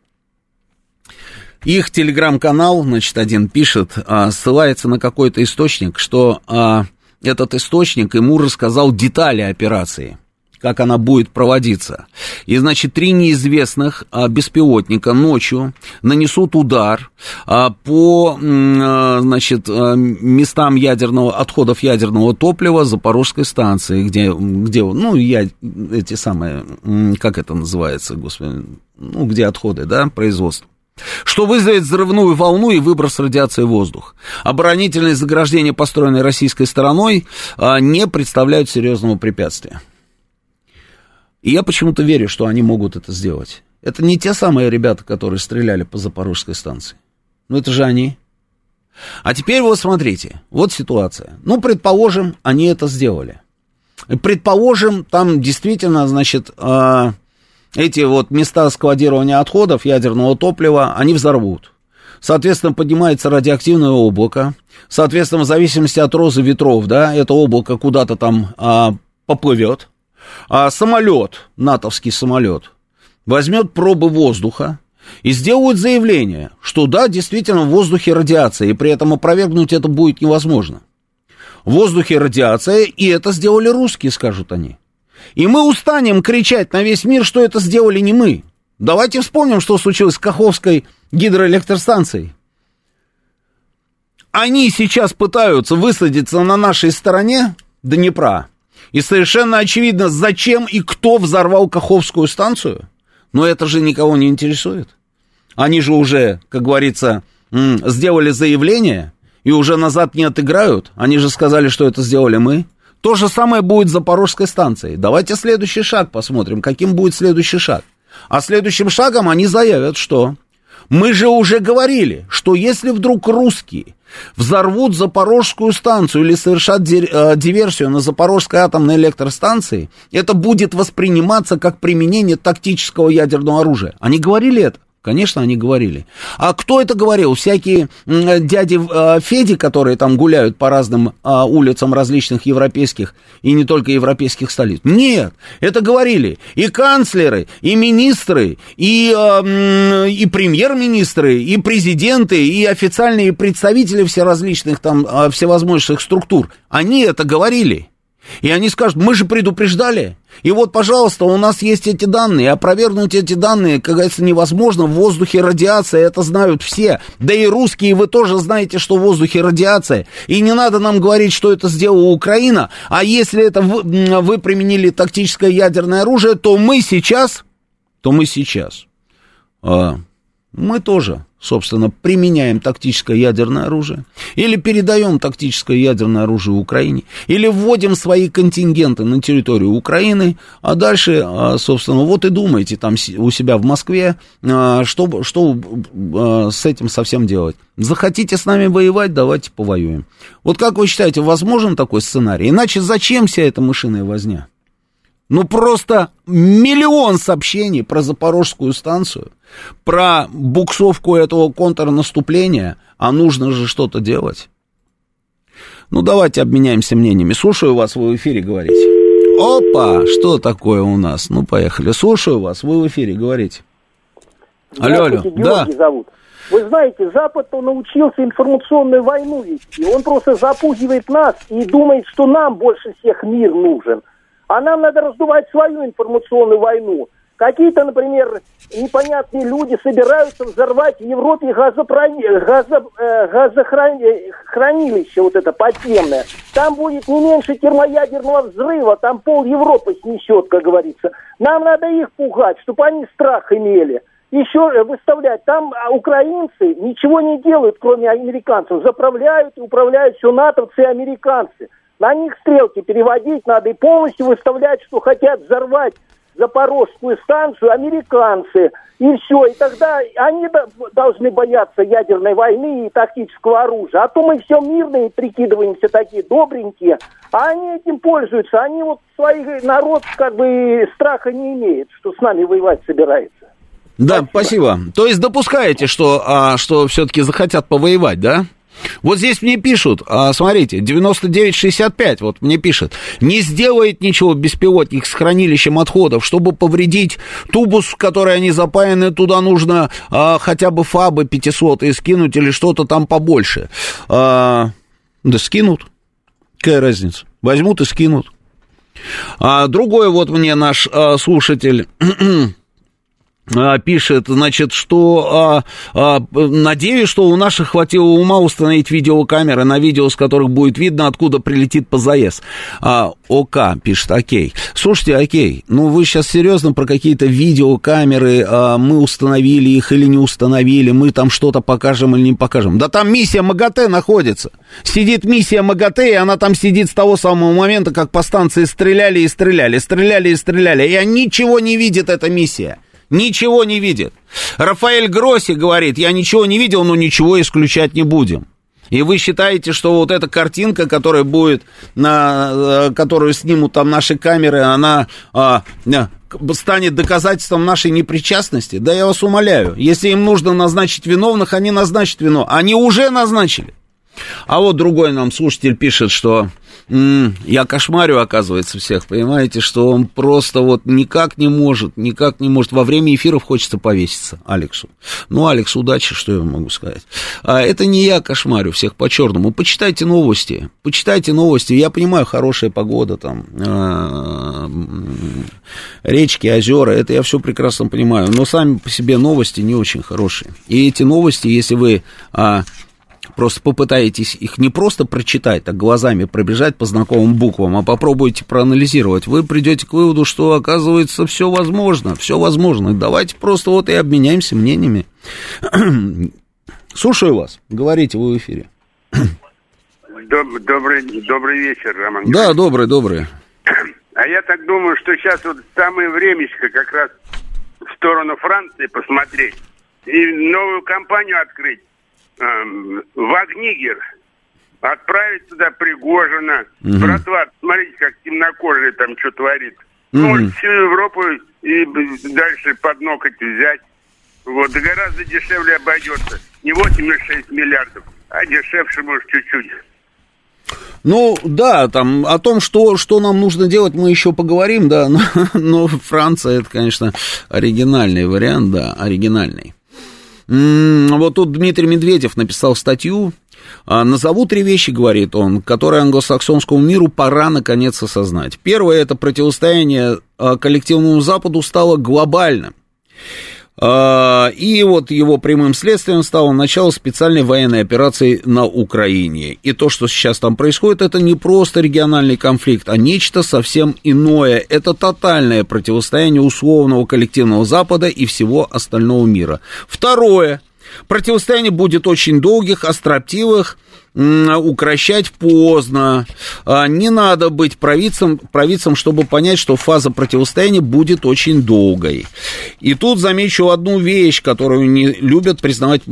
Их телеграм-канал, значит, один пишет, а, ссылается на какой-то источник, что а, этот источник ему рассказал детали операции как она будет проводиться. И, значит, три неизвестных а, беспилотника ночью нанесут удар а, по, а, значит, местам ядерного, отходов ядерного топлива Запорожской станции, где, где ну, я, эти самые, как это называется, господи, ну, где отходы, да, производства что вызовет взрывную волну и выброс радиации в воздух. Оборонительные заграждения, построенные российской стороной, не представляют серьезного препятствия. И я почему-то верю, что они могут это сделать. Это не те самые ребята, которые стреляли по Запорожской станции. Ну, это же они. А теперь вот смотрите, вот ситуация. Ну, предположим, они это сделали. Предположим, там действительно, значит, а, эти вот места складирования отходов ядерного топлива, они взорвут. Соответственно, поднимается радиоактивное облако. Соответственно, в зависимости от розы ветров, да, это облако куда-то там а, поплывет. А самолет, натовский самолет, возьмет пробы воздуха и сделают заявление, что да, действительно в воздухе радиация, и при этом опровергнуть это будет невозможно. В воздухе радиация, и это сделали русские, скажут они. И мы устанем кричать на весь мир, что это сделали не мы. Давайте вспомним, что случилось с Каховской гидроэлектростанцией. Они сейчас пытаются высадиться на нашей стороне Днепра. И совершенно очевидно, зачем и кто взорвал Каховскую станцию. Но это же никого не интересует. Они же уже, как говорится, сделали заявление и уже назад не отыграют. Они же сказали, что это сделали мы. То же самое будет с Запорожской станцией. Давайте следующий шаг посмотрим, каким будет следующий шаг. А следующим шагом они заявят, что мы же уже говорили, что если вдруг русские взорвут Запорожскую станцию или совершат э, диверсию на Запорожской атомной электростанции, это будет восприниматься как применение тактического ядерного оружия. Они говорили это? Конечно, они говорили. А кто это говорил? Всякие дяди э, Феди, которые там гуляют по разным э, улицам различных европейских и не только европейских столиц. Нет, это говорили и канцлеры, и министры, и, э, и премьер-министры, и президенты, и официальные представители всеразличных там э, всевозможных структур. Они это говорили. И они скажут, мы же предупреждали. И вот, пожалуйста, у нас есть эти данные. Опровергнуть эти данные, как говорится, невозможно. В воздухе радиация, это знают все. Да и русские, вы тоже знаете, что в воздухе радиация. И не надо нам говорить, что это сделала Украина. А если это вы, вы применили тактическое ядерное оружие, то мы сейчас, то мы сейчас, а, мы тоже собственно, применяем тактическое ядерное оружие, или передаем тактическое ядерное оружие Украине, или вводим свои контингенты на территорию Украины, а дальше, а, собственно, вот и думайте там у себя в Москве, а, что, что а, с этим совсем делать. Захотите с нами воевать, давайте повоюем. Вот как вы считаете, возможен такой сценарий? Иначе зачем вся эта мышиная возня? Ну, просто миллион сообщений про Запорожскую станцию, про буксовку этого контрнаступления, а нужно же что-то делать. Ну, давайте обменяемся мнениями. Слушаю вас, вы в эфире говорите. Опа, что такое у нас? Ну, поехали. Слушаю вас, вы в эфире говорите. Алло, алло. Да. зовут. Вы знаете, Запад научился информационную войну вести. Он просто запугивает нас и думает, что нам больше всех мир нужен. А нам надо раздувать свою информационную войну. Какие-то, например, непонятные люди собираются взорвать в Европе газопрони... газо... э, газохранилище вот это подземное. Там будет не меньше термоядерного взрыва, там пол Европы снесет, как говорится. Нам надо их пугать, чтобы они страх имели. Еще выставлять. Там а, украинцы ничего не делают, кроме американцев. Заправляют и управляют все натовцы и американцы. На них стрелки переводить надо и полностью выставлять, что хотят взорвать Запорожскую станцию американцы. И все. И тогда они должны бояться ядерной войны и тактического оружия. А то мы все мирные прикидываемся такие добренькие. А они этим пользуются. Они вот свой народ как бы страха не имеет, что с нами воевать собирается. Да, спасибо. спасибо. То есть допускаете, что, а, что все-таки захотят повоевать, да? Вот здесь мне пишут, а, смотрите, 9965, вот мне пишет, не сделает ничего беспилотник с хранилищем отходов, чтобы повредить тубус, в который они запаяны, туда нужно а, хотя бы фабы 500 и скинуть или что-то там побольше. А, да скинут, какая разница, возьмут и скинут. А другой вот мне наш а, слушатель пишет, значит, что а, а, надеюсь, что у наших хватило ума установить видеокамеры на видео, с которых будет видно, откуда прилетит ПЗС. А, ОК пишет, окей. Слушайте, окей, ну вы сейчас серьезно про какие-то видеокамеры, а, мы установили их или не установили, мы там что-то покажем или не покажем. Да там миссия МАГАТЭ находится. Сидит миссия МАГАТЭ, и она там сидит с того самого момента, как по станции стреляли и стреляли, стреляли и стреляли. И ничего не видит эта миссия ничего не видит. Рафаэль Гросси говорит, я ничего не видел, но ничего исключать не будем. И вы считаете, что вот эта картинка, которая будет, на, э, которую снимут там наши камеры, она а, станет доказательством нашей непричастности? Да я вас умоляю, если им нужно назначить виновных, они назначат виновных. Они уже назначили. А вот другой нам слушатель пишет, что м-м, я кошмарю, оказывается, всех, понимаете, что он просто вот никак не может, никак не может. Во время эфиров хочется повеситься Алексу. Ну, Алекс, удачи, что я могу сказать. А это не я кошмарю всех по-черному. Почитайте новости, почитайте новости. Я понимаю, хорошая погода там, а, речки, озера, это я все прекрасно понимаю. Но сами по себе новости не очень хорошие. И эти новости, если вы а, Просто попытаетесь их не просто прочитать, так глазами пробежать по знакомым буквам, а попробуйте проанализировать. Вы придете к выводу, что оказывается все возможно, все возможно. Давайте просто вот и обменяемся мнениями. Слушаю вас. Говорите вы в эфире. Добрый, добрый вечер, Роман. Да, добрый, добрый. А я так думаю, что сейчас вот самое времечко как раз в сторону Франции посмотреть и новую компанию открыть Вагнигер отправить туда Пригожина. Угу. Братва, смотрите, как темнокожие там что творит. Угу. Может, всю Европу и дальше под ноготь взять. Вот, да гораздо дешевле обойдется. Не 8,6 миллиардов, а дешевше, может, чуть-чуть. Ну, да, там о том, что, что нам нужно делать, мы еще поговорим, да, но, но Франция, это, конечно, оригинальный вариант, да, оригинальный. Вот тут Дмитрий Медведев написал статью. «А, Назову три вещи, говорит он, которые англосаксонскому миру пора наконец осознать. Первое, это противостояние а, коллективному Западу стало глобальным. А, и вот его прямым следствием стало начало специальной военной операции на Украине. И то, что сейчас там происходит, это не просто региональный конфликт, а нечто совсем иное. Это тотальное противостояние условного коллективного Запада и всего остального мира. Второе. Противостояние будет очень долгих, остроптивых, укращать поздно. А, не надо быть провидцем, провидцем, чтобы понять, что фаза противостояния будет очень долгой. И тут замечу одну вещь, которую не любят признавать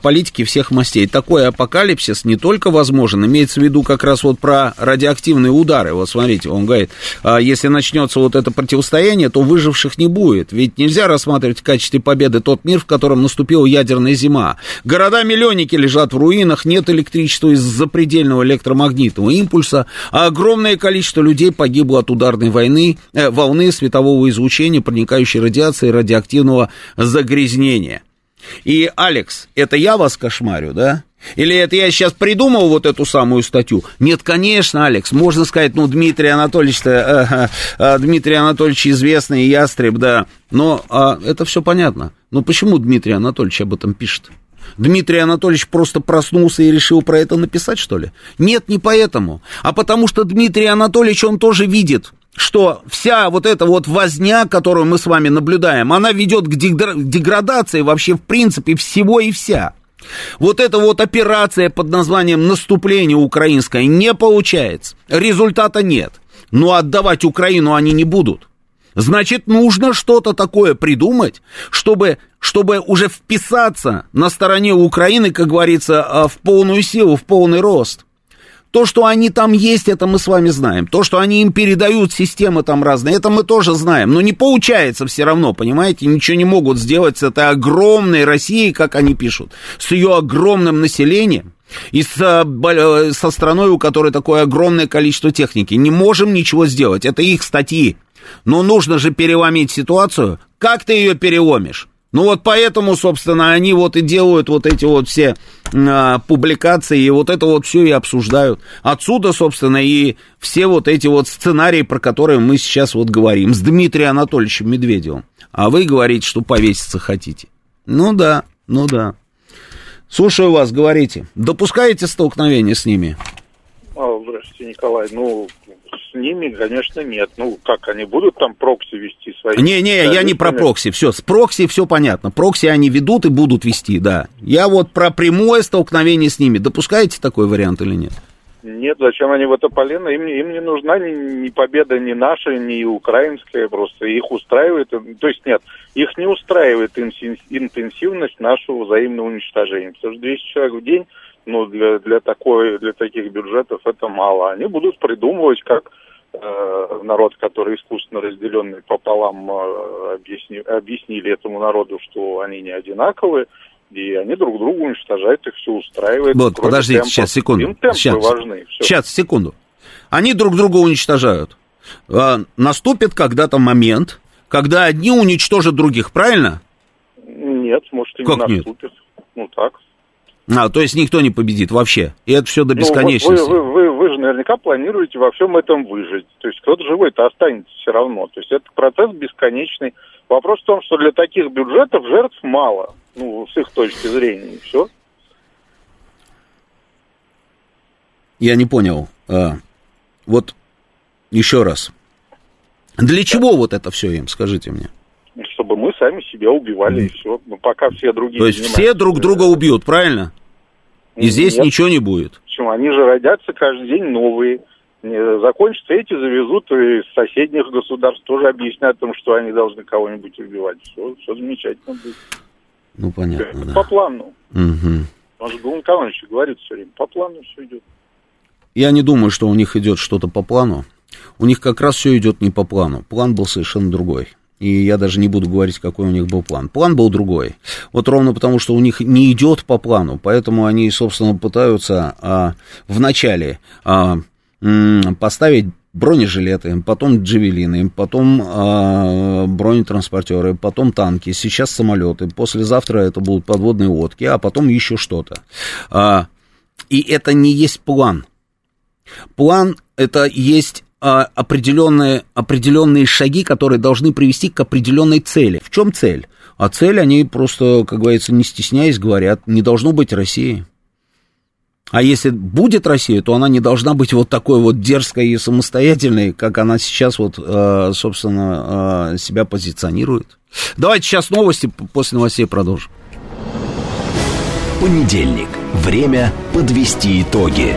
политики всех мастей. Такой апокалипсис не только возможен, имеется в виду как раз вот про радиоактивные удары. Вот смотрите, он говорит, «А если начнется вот это противостояние, то выживших не будет. Ведь нельзя рассматривать в качестве победы тот мир, в котором наступила ядерная зима. Города-миллионники лежат в руинах, нет электричества из-за запредельного электромагнитного импульса, а огромное количество людей погибло от ударной войны, э, волны светового излучения, проникающей радиации радиоактивного загрязнения. И, Алекс, это я вас кошмарю, да? Или это я сейчас придумал вот эту самую статью? Нет, конечно, Алекс, можно сказать, ну, Дмитрий Анатольевич-то, э, э, Дмитрий Анатольевич известный ястреб, да, но э, это все понятно. Но почему Дмитрий Анатольевич об этом пишет? Дмитрий Анатольевич просто проснулся и решил про это написать, что ли? Нет, не поэтому, а потому что Дмитрий Анатольевич, он тоже видит, что вся вот эта вот возня, которую мы с вами наблюдаем, она ведет к деградации вообще в принципе всего и вся. Вот эта вот операция под названием «Наступление украинское» не получается. Результата нет. Но отдавать Украину они не будут. Значит, нужно что-то такое придумать, чтобы, чтобы уже вписаться на стороне Украины, как говорится, а, в полную силу, в полный рост. То, что они там есть, это мы с вами знаем. То, что они им передают системы там разные, это мы тоже знаем. Но не получается все равно, понимаете? Ничего не могут сделать с этой огромной Россией, как они пишут, с ее огромным населением и со, со страной, у которой такое огромное количество техники. Не можем ничего сделать. Это их статьи. Но нужно же переломить ситуацию. Как ты ее переломишь? Ну вот поэтому, собственно, они вот и делают вот эти вот все а, публикации, и вот это вот все и обсуждают. Отсюда, собственно, и все вот эти вот сценарии, про которые мы сейчас вот говорим, с Дмитрием Анатольевичем Медведевым. А вы говорите, что повеситься хотите. Ну да, ну да. Слушаю вас, говорите. Допускаете столкновение с ними? А, здравствуйте, Николай. Ну, с ними, конечно, нет. Ну, как, они будут там прокси вести свои... Не-не, я не про прокси, все, с прокси все понятно. Прокси они ведут и будут вести, да. Я вот про прямое столкновение с ними. Допускаете такой вариант или нет? Нет, зачем они в это полено? Им, им не нужна ни, ни победа ни наша, ни украинская, просто их устраивает, то есть нет, их не устраивает интенсивность нашего взаимного уничтожения. Потому что 200 человек в день ну, для, для, такой, для таких бюджетов это мало. Они будут придумывать, как э, народ, который искусственно разделенный пополам, э, объясни, объяснили этому народу, что они не одинаковые, и они друг друга уничтожают, их все устраивает. Вот, подождите, темпов. сейчас, секунду. Им темпы сейчас, важны. Все. Сейчас, секунду. Они друг друга уничтожают. А, наступит когда-то момент, когда одни уничтожат других, правильно? Нет, может, и не как наступит. Нет? Ну, так. А, то есть никто не победит вообще. И это все до бесконечности. Ну, вот вы, вы, вы, вы же наверняка планируете во всем этом выжить. То есть кто-то живой-то останется все равно. То есть это процесс бесконечный. Вопрос в том, что для таких бюджетов жертв мало. Ну, с их точки зрения, и все. Я не понял. А, вот еще раз. Для чего вот это все им, скажите мне? Чтобы мы сами себя убивали, и все. Но пока все другие... То есть все друг друга убьют, правильно? И здесь Нет. ничего не будет. Почему? Они же родятся каждый день новые. Закончатся эти, завезут из соседних государств, тоже объяснят им, что они должны кого-нибудь убивать. Все, все замечательно будет. Ну, понятно, да. По плану. Угу. Он же Николаевич говорит все время, по плану все идет. Я не думаю, что у них идет что-то по плану. У них как раз все идет не по плану. План был совершенно другой. И я даже не буду говорить, какой у них был план. План был другой. Вот ровно потому, что у них не идет по плану, поэтому они, собственно, пытаются а, вначале а, м, поставить бронежилеты, потом джавелины, потом э, бронетранспортеры, потом танки, сейчас самолеты, послезавтра это будут подводные лодки, а потом еще что-то. Э, и это не есть план. План это есть определенные, определенные шаги, которые должны привести к определенной цели. В чем цель? А цель, они просто, как говорится, не стесняясь, говорят, не должно быть России. А если будет Россия, то она не должна быть вот такой вот дерзкой и самостоятельной, как она сейчас вот, а, собственно, а, себя позиционирует. Давайте сейчас новости, после новостей продолжим. Понедельник. Время подвести итоги.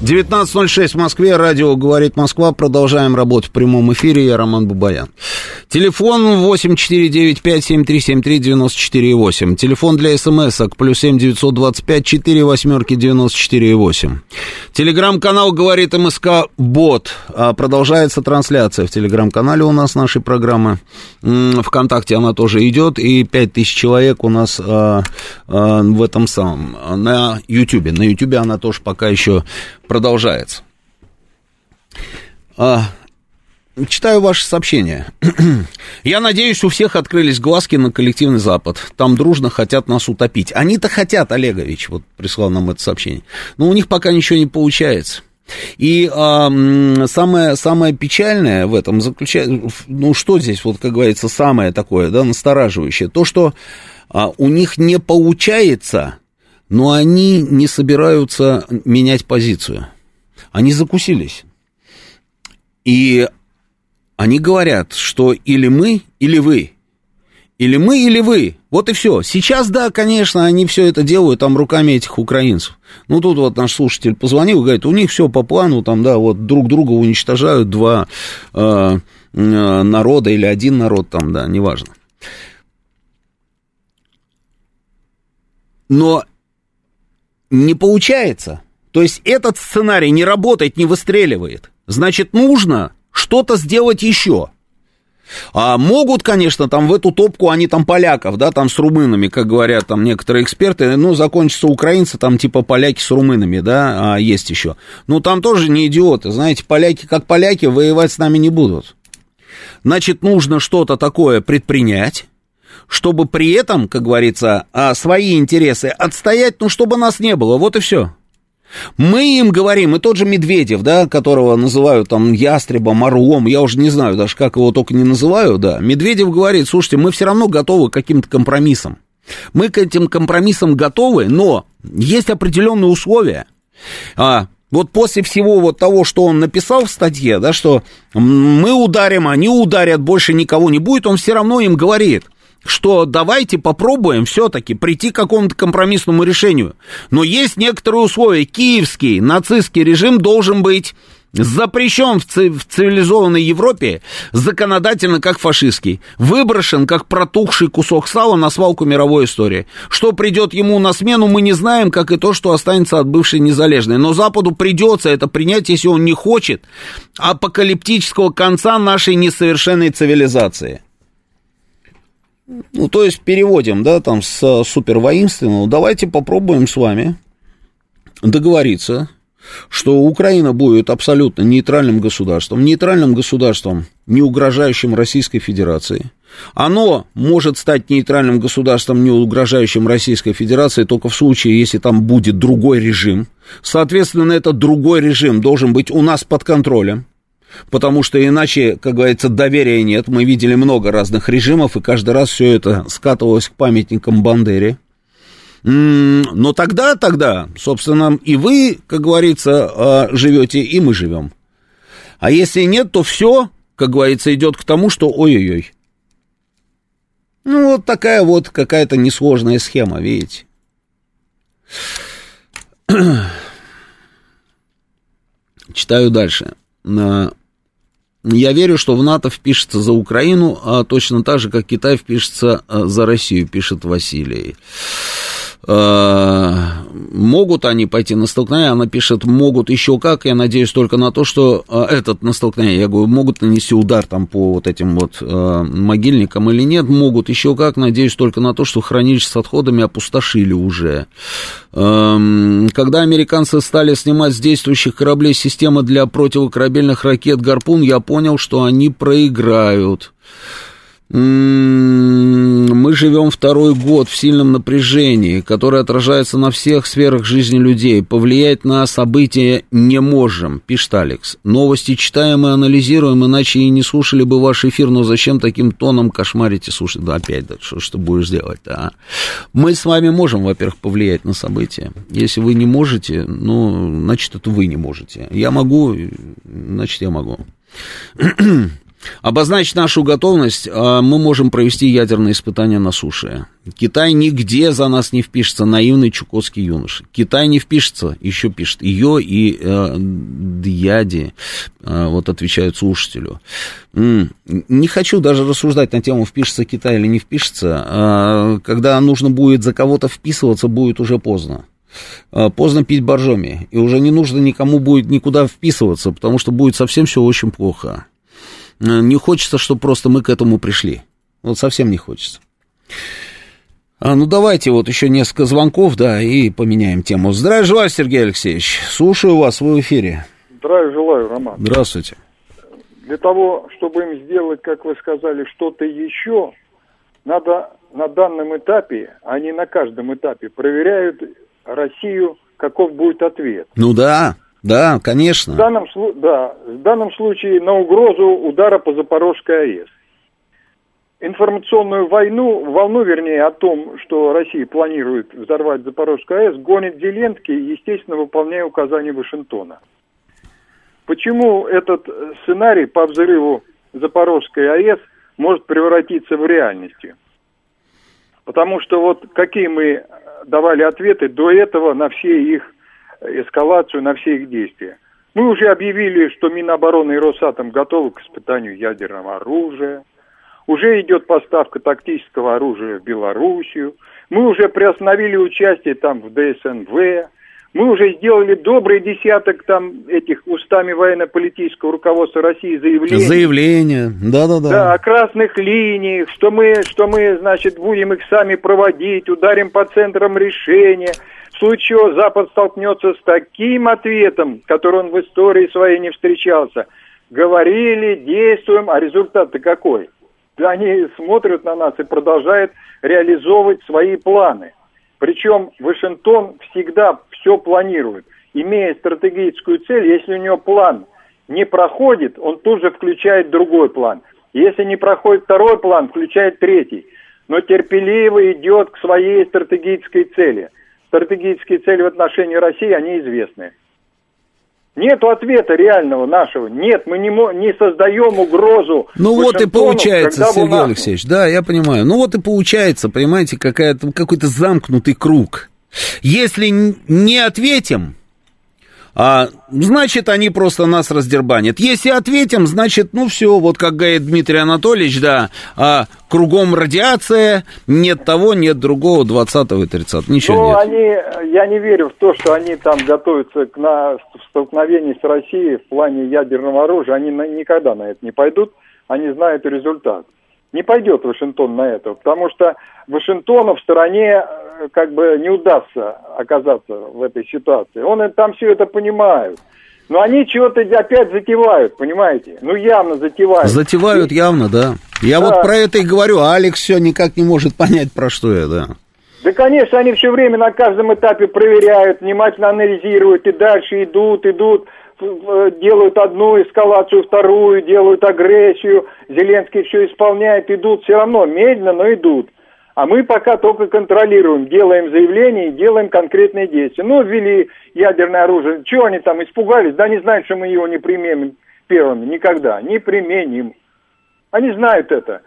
19.06 в Москве, радио «Говорит Москва». Продолжаем работать в прямом эфире. Я Роман Бабаян. Телефон 8495-7373-94,8. Телефон для смс-ок плюс 7 925 4 восьмерки 94,8. Телеграм-канал «Говорит МСК Бот». А, продолжается трансляция в телеграм-канале у нас нашей программы. Вконтакте она тоже идет. И 5000 человек у нас а, а, в этом самом, на Ютьюбе. На Ютьюбе она тоже пока еще продолжается. А, читаю ваше сообщение. Я надеюсь, у всех открылись глазки на коллективный Запад. Там дружно хотят нас утопить. Они-то хотят, Олегович, вот прислал нам это сообщение. Но у них пока ничего не получается. И а, самое, самое печальное в этом заключается, ну что здесь, вот как говорится, самое такое, да, настораживающее, то, что а у них не получается, но они не собираются менять позицию. Они закусились. И они говорят, что или мы, или вы. Или мы, или вы. Вот и все. Сейчас, да, конечно, они все это делают там руками этих украинцев. Ну, тут вот наш слушатель позвонил, говорит, у них все по плану, там, да, вот друг друга уничтожают два э, э, народа или один народ там, да, неважно. Но не получается. То есть этот сценарий не работает, не выстреливает. Значит, нужно что-то сделать еще. А могут, конечно, там в эту топку они там поляков, да, там с румынами, как говорят там некоторые эксперты, ну, закончатся украинцы, там типа поляки с румынами, да, а есть еще. Ну, там тоже не идиоты, знаете, поляки как поляки воевать с нами не будут. Значит, нужно что-то такое предпринять, чтобы при этом, как говорится, а, свои интересы отстоять, ну, чтобы нас не было, вот и все. Мы им говорим, и тот же Медведев, да, которого называют там ястребом, орлом, я уже не знаю даже, как его только не называю, да, Медведев говорит, слушайте, мы все равно готовы к каким-то компромиссам. Мы к этим компромиссам готовы, но есть определенные условия. А, вот после всего вот того, что он написал в статье, да, что мы ударим, они ударят, больше никого не будет, он все равно им говорит – что давайте попробуем все-таки прийти к какому-то компромиссному решению. Но есть некоторые условия. Киевский нацистский режим должен быть запрещен в цивилизованной Европе законодательно как фашистский, выброшен как протухший кусок сала на свалку мировой истории. Что придет ему на смену, мы не знаем, как и то, что останется от бывшей незалежной. Но Западу придется это принять, если он не хочет апокалиптического конца нашей несовершенной цивилизации. Ну, то есть переводим, да, там с супер воинственного. Давайте попробуем с вами договориться, что Украина будет абсолютно нейтральным государством, нейтральным государством, не угрожающим Российской Федерации. Оно может стать нейтральным государством, не угрожающим Российской Федерации, только в случае, если там будет другой режим. Соответственно, этот другой режим должен быть у нас под контролем потому что иначе, как говорится, доверия нет. Мы видели много разных режимов, и каждый раз все это скатывалось к памятникам Бандере. Но тогда, тогда, собственно, и вы, как говорится, а, живете, и мы живем. А если нет, то все, как говорится, идет к тому, что ой-ой-ой. Ну, вот такая вот какая-то несложная схема, видите. Читаю дальше. Я верю, что в НАТО впишется за Украину, а точно так же, как Китай впишется э, за Россию, пишет Василий. Э, могут они пойти на столкновение? Она пишет, могут еще как. Я надеюсь только на то, что э, этот на столкновение, я говорю, могут нанести удар там по вот этим вот могильникам или нет. Могут еще как. Надеюсь только на то, что хранилище с отходами опустошили уже. Эм, когда американцы стали снимать с действующих кораблей системы для противокорабельных ракет «Гарпун», я понял, что они проиграют. Мы живем второй год в сильном напряжении, которое отражается на всех сферах жизни людей. Повлиять на события не можем, пишет Алекс. Новости читаем и анализируем, иначе и не слушали бы ваш эфир, но зачем таким тоном кошмарите? Слушай, да опять, да, что ж ты будешь делать а? Мы с вами можем, во-первых, повлиять на события. Если вы не можете, ну, значит, это вы не можете. Я могу, значит, я могу. Обозначить нашу готовность а, мы можем провести ядерные испытания на суше. Китай нигде за нас не впишется, наивный чукотский юноша. Китай не впишется, еще пишет. Ее и э, Дьяди, э, вот отвечают слушателю. Не хочу даже рассуждать на тему, впишется Китай или не впишется. Э, когда нужно будет за кого-то вписываться, будет уже поздно поздно пить боржоми, и уже не нужно никому будет никуда вписываться, потому что будет совсем все очень плохо. Э, не хочется, чтобы просто мы к этому пришли. Вот совсем не хочется. А, ну, давайте вот еще несколько звонков, да, и поменяем тему. Здравия желаю, Сергей Алексеевич. Слушаю вас, вы в эфире. Здравия желаю, Роман. Здравствуйте. Для того, чтобы им сделать, как вы сказали, что-то еще, надо на данном этапе, а не на каждом этапе, проверяют Россию, каков будет ответ. Ну да. Да, конечно. В данном, да, в данном случае на угрозу удара по Запорожской АЭС. информационную войну, волну, вернее, о том, что Россия планирует взорвать Запорожскую АЭС, гонит Зеленский, естественно, выполняя указания Вашингтона. Почему этот сценарий по взрыву Запорожской АЭС может превратиться в реальность? Потому что вот какие мы давали ответы до этого на все их эскалацию, на все их действия. Мы уже объявили, что Минобороны и Росатом готовы к испытанию ядерного оружия. Уже идет поставка тактического оружия в Белоруссию. Мы уже приостановили участие там в ДСНВ. Мы уже сделали добрый десяток там этих устами военно-политического руководства России заявлений. Заявления, да-да-да. Да, о красных линиях, что мы, что мы, значит, будем их сами проводить, ударим по центрам решения. В случае чего Запад столкнется с таким ответом, который он в истории своей не встречался. Говорили, действуем, а результат-то какой? они смотрят на нас и продолжают реализовывать свои планы. Причем Вашингтон всегда все планирует. Имея стратегическую цель, если у него план не проходит, он тут же включает другой план. Если не проходит второй план, включает третий. Но терпеливо идет к своей стратегической цели. Стратегические цели в отношении России, они известны. Нету ответа реального нашего. Нет, мы не, не создаем угрозу. Ну вот и получается, Сергей Алексеевич, да, я понимаю. Ну вот и получается, понимаете, какой-то замкнутый круг. Если не ответим, а, значит, они просто нас раздербанят. Если ответим, значит, ну все, вот как говорит Дмитрий Анатольевич, да, а, кругом радиация, нет того, нет другого, 20 и 30 ничего ну, нет. Они, я не верю в то, что они там готовятся к на, столкновению с Россией в плане ядерного оружия, они на, никогда на это не пойдут, они знают результат. Не пойдет Вашингтон на это, потому что Вашингтону в стороне как бы не удастся оказаться в этой ситуации. Он там все это понимают. Но они чего-то опять затевают, понимаете? Ну, явно затевают. Затевают явно, да. Я да. вот про это и говорю, а Алекс все никак не может понять, про что я, да. Да, конечно, они все время на каждом этапе проверяют, внимательно анализируют, и дальше идут, идут, делают одну эскалацию, вторую, делают агрессию, Зеленский все исполняет, идут все равно, медленно, но идут. А мы пока только контролируем, делаем заявления и делаем конкретные действия. Ну, ввели ядерное оружие. Чего они там испугались? Да они знают, что мы его не применим первыми. Никогда. Не применим. Они знают это.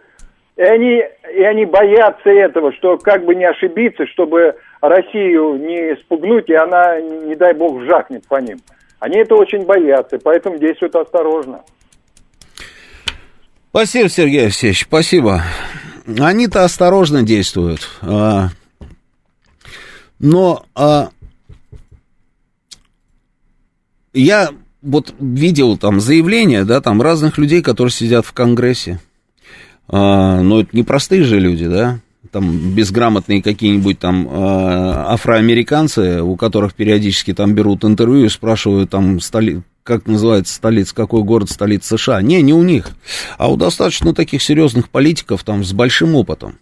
И они, и они боятся этого, что как бы не ошибиться, чтобы Россию не спугнуть, и она, не дай бог, вжахнет по ним. Они это очень боятся, поэтому действуют осторожно. Спасибо, Сергей Алексеевич, спасибо. Они-то осторожно действуют. А, но а, я вот видел там заявления, да, там разных людей, которые сидят в Конгрессе. А, но это не простые же люди, да, там безграмотные какие-нибудь там афроамериканцы, у которых периодически там берут интервью и спрашивают там столи, как называется столица, какой город столица США. Не, не у них, а у достаточно таких серьезных политиков там с большим опытом.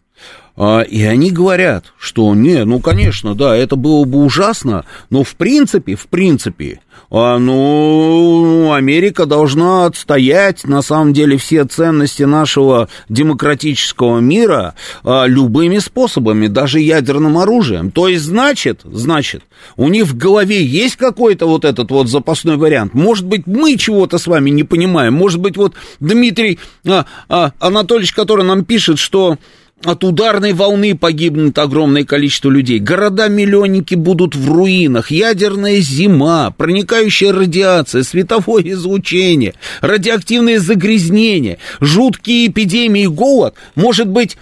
А, и они говорят, что не, ну, конечно, да, это было бы ужасно, но в принципе, в принципе, а, ну, Америка должна отстоять, на самом деле, все ценности нашего демократического мира а, любыми способами, даже ядерным оружием. То есть, значит, значит, у них в голове есть какой-то вот этот вот запасной вариант. Может быть, мы чего-то с вами не понимаем. Может быть, вот Дмитрий а, а, Анатольевич, который нам пишет, что от ударной волны погибнет огромное количество людей. Города-миллионники будут в руинах. Ядерная зима, проникающая радиация, световое излучение, радиоактивные загрязнения, жуткие эпидемии голод. Может быть,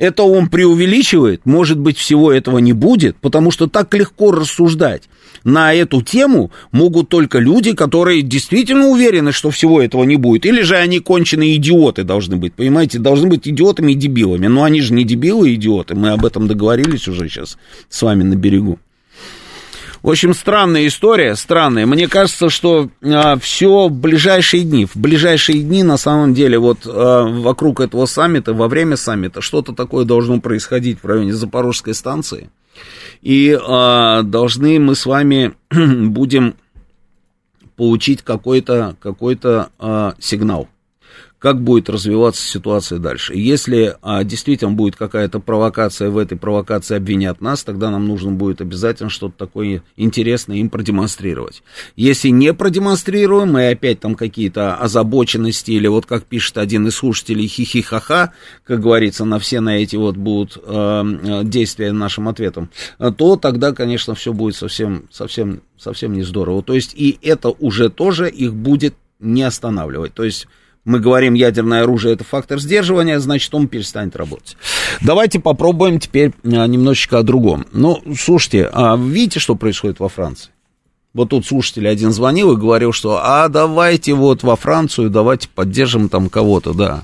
это он преувеличивает, может быть, всего этого не будет, потому что так легко рассуждать на эту тему могут только люди, которые действительно уверены, что всего этого не будет. Или же они конченые идиоты должны быть, понимаете, должны быть идиотами и дебилами. Но они же не дебилы и идиоты, мы об этом договорились уже сейчас с вами на берегу. В общем, странная история, странная. Мне кажется, что а, все в ближайшие дни, в ближайшие дни, на самом деле, вот а, вокруг этого саммита, во время саммита, что-то такое должно происходить в районе Запорожской станции. И а, должны мы с вами будем получить какой-то какой а, сигнал. Как будет развиваться ситуация дальше. Если а, действительно будет какая-то провокация, в этой провокации обвинят нас, тогда нам нужно будет обязательно что-то такое интересное им продемонстрировать. Если не продемонстрируем, и опять там какие-то озабоченности, или вот как пишет один из слушателей, хихихаха, как говорится, на все на эти вот будут э, действия нашим ответом, то тогда, конечно, все будет совсем, совсем, совсем не здорово. То есть и это уже тоже их будет не останавливать. То есть мы говорим, ядерное оружие это фактор сдерживания, значит, он перестанет работать. Давайте попробуем теперь а, немножечко о другом. Ну, слушайте, а видите, что происходит во Франции? Вот тут слушатель один звонил и говорил, что а давайте вот во Францию, давайте поддержим там кого-то, да.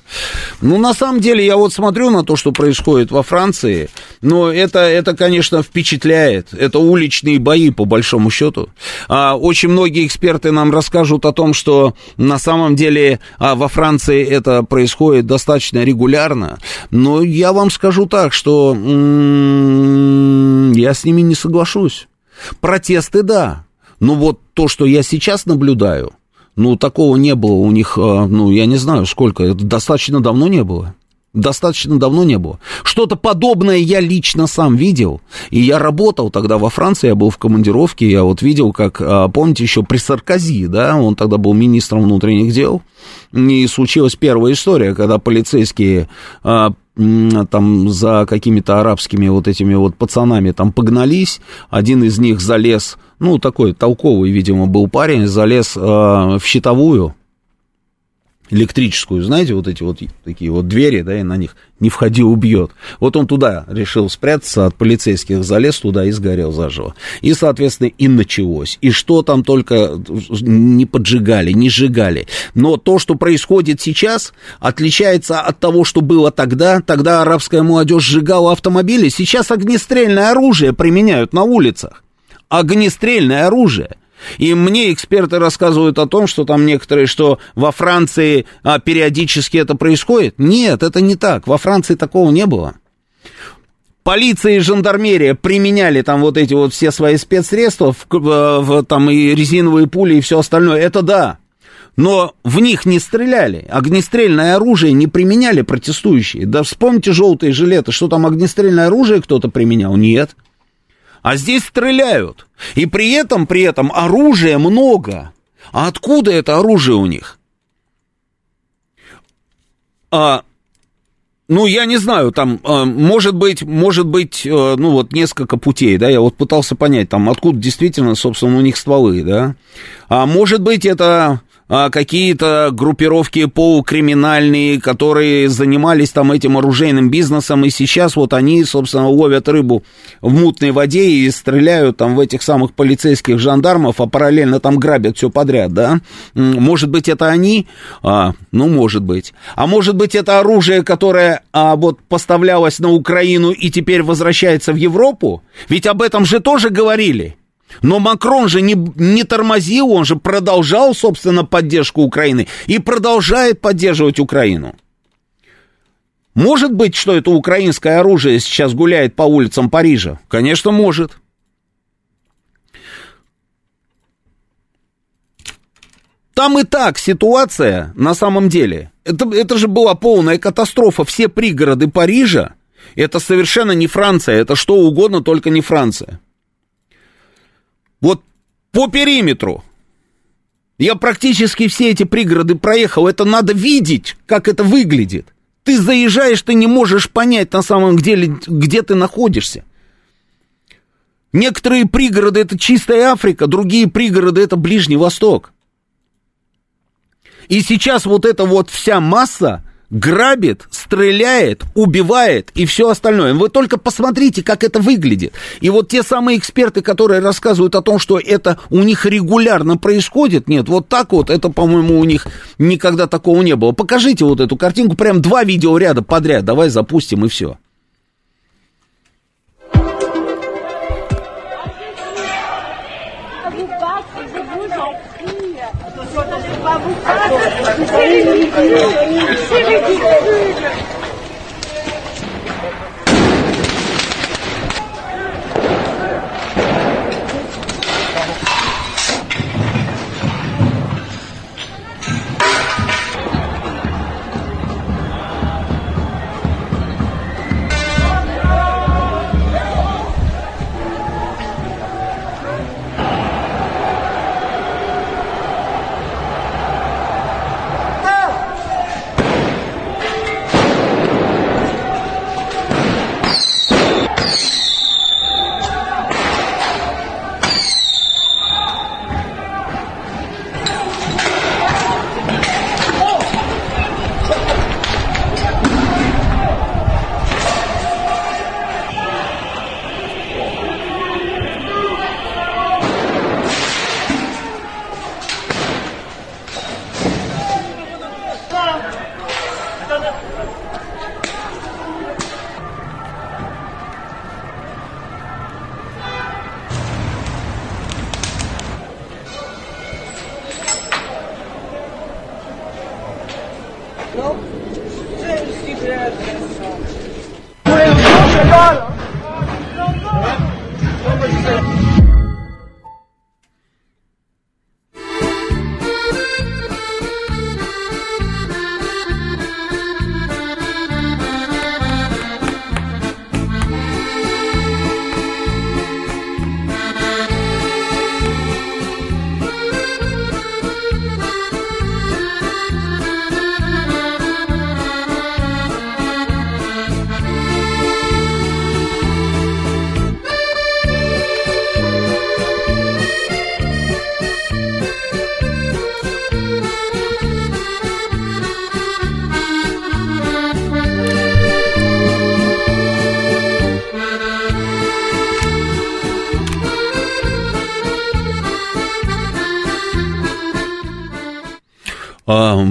Ну, на самом деле, я вот смотрю на то, что происходит во Франции, но это, это конечно, впечатляет. Это уличные бои, по большому счету. А, очень многие эксперты нам расскажут о том, что на самом деле а, во Франции это происходит достаточно регулярно. Но я вам скажу так, что м-м, я с ними не соглашусь. Протесты, да, ну вот то, что я сейчас наблюдаю, ну такого не было у них, а, ну я не знаю сколько, это достаточно давно не было. Достаточно давно не было. Что-то подобное я лично сам видел. И я работал тогда во Франции, я был в командировке, я вот видел, как, а, помните, еще при Саркози, да, он тогда был министром внутренних дел. И случилась первая история, когда полицейские а, там за какими-то арабскими вот этими вот пацанами там погнались, один из них залез, ну, такой толковый, видимо, был парень, залез э, в щитовую, электрическую, знаете, вот эти вот такие вот двери, да, и на них не входи, убьет. Вот он туда решил спрятаться от полицейских, залез туда и сгорел заживо. И, соответственно, и началось. И что там только не поджигали, не сжигали. Но то, что происходит сейчас, отличается от того, что было тогда. Тогда арабская молодежь сжигала автомобили, сейчас огнестрельное оружие применяют на улицах. Огнестрельное оружие – и мне эксперты рассказывают о том, что там некоторые, что во Франции а, периодически это происходит. Нет, это не так. Во Франции такого не было. Полиция и жандармерия применяли там вот эти вот все свои спецсредства, в, в, в, там и резиновые пули и все остальное. Это да. Но в них не стреляли. Огнестрельное оружие не применяли протестующие. Да вспомните желтые жилеты, что там огнестрельное оружие кто-то применял? Нет. А здесь стреляют. И при этом, при этом оружия много. А откуда это оружие у них? А, ну, я не знаю, там, а, может быть, может быть, а, ну, вот несколько путей, да, я вот пытался понять, там, откуда действительно, собственно, у них стволы, да. А может быть, это а, какие-то группировки полукриминальные, которые занимались там этим оружейным бизнесом, и сейчас вот они, собственно, ловят рыбу в мутной воде и стреляют там в этих самых полицейских жандармов, а параллельно там грабят все подряд, да? Может быть, это они? А, ну, может быть. А может быть, это оружие, которое а, вот поставлялось на Украину и теперь возвращается в Европу? Ведь об этом же тоже говорили. Но Макрон же не, не тормозил, он же продолжал, собственно, поддержку Украины и продолжает поддерживать Украину. Может быть, что это украинское оружие сейчас гуляет по улицам Парижа? Конечно, может. Там и так ситуация на самом деле. Это, это же была полная катастрофа. Все пригороды Парижа, это совершенно не Франция, это что угодно, только не Франция. Вот по периметру. Я практически все эти пригороды проехал. Это надо видеть, как это выглядит. Ты заезжаешь, ты не можешь понять на самом деле, где ты находишься. Некоторые пригороды это чистая Африка, другие пригороды это Ближний Восток. И сейчас вот эта вот вся масса, грабит, стреляет, убивает и все остальное. Вы только посмотрите, как это выглядит. И вот те самые эксперты, которые рассказывают о том, что это у них регулярно происходит, нет, вот так вот, это, по-моему, у них никогда такого не было. Покажите вот эту картинку, прям два видеоряда подряд, давай запустим и все. C'est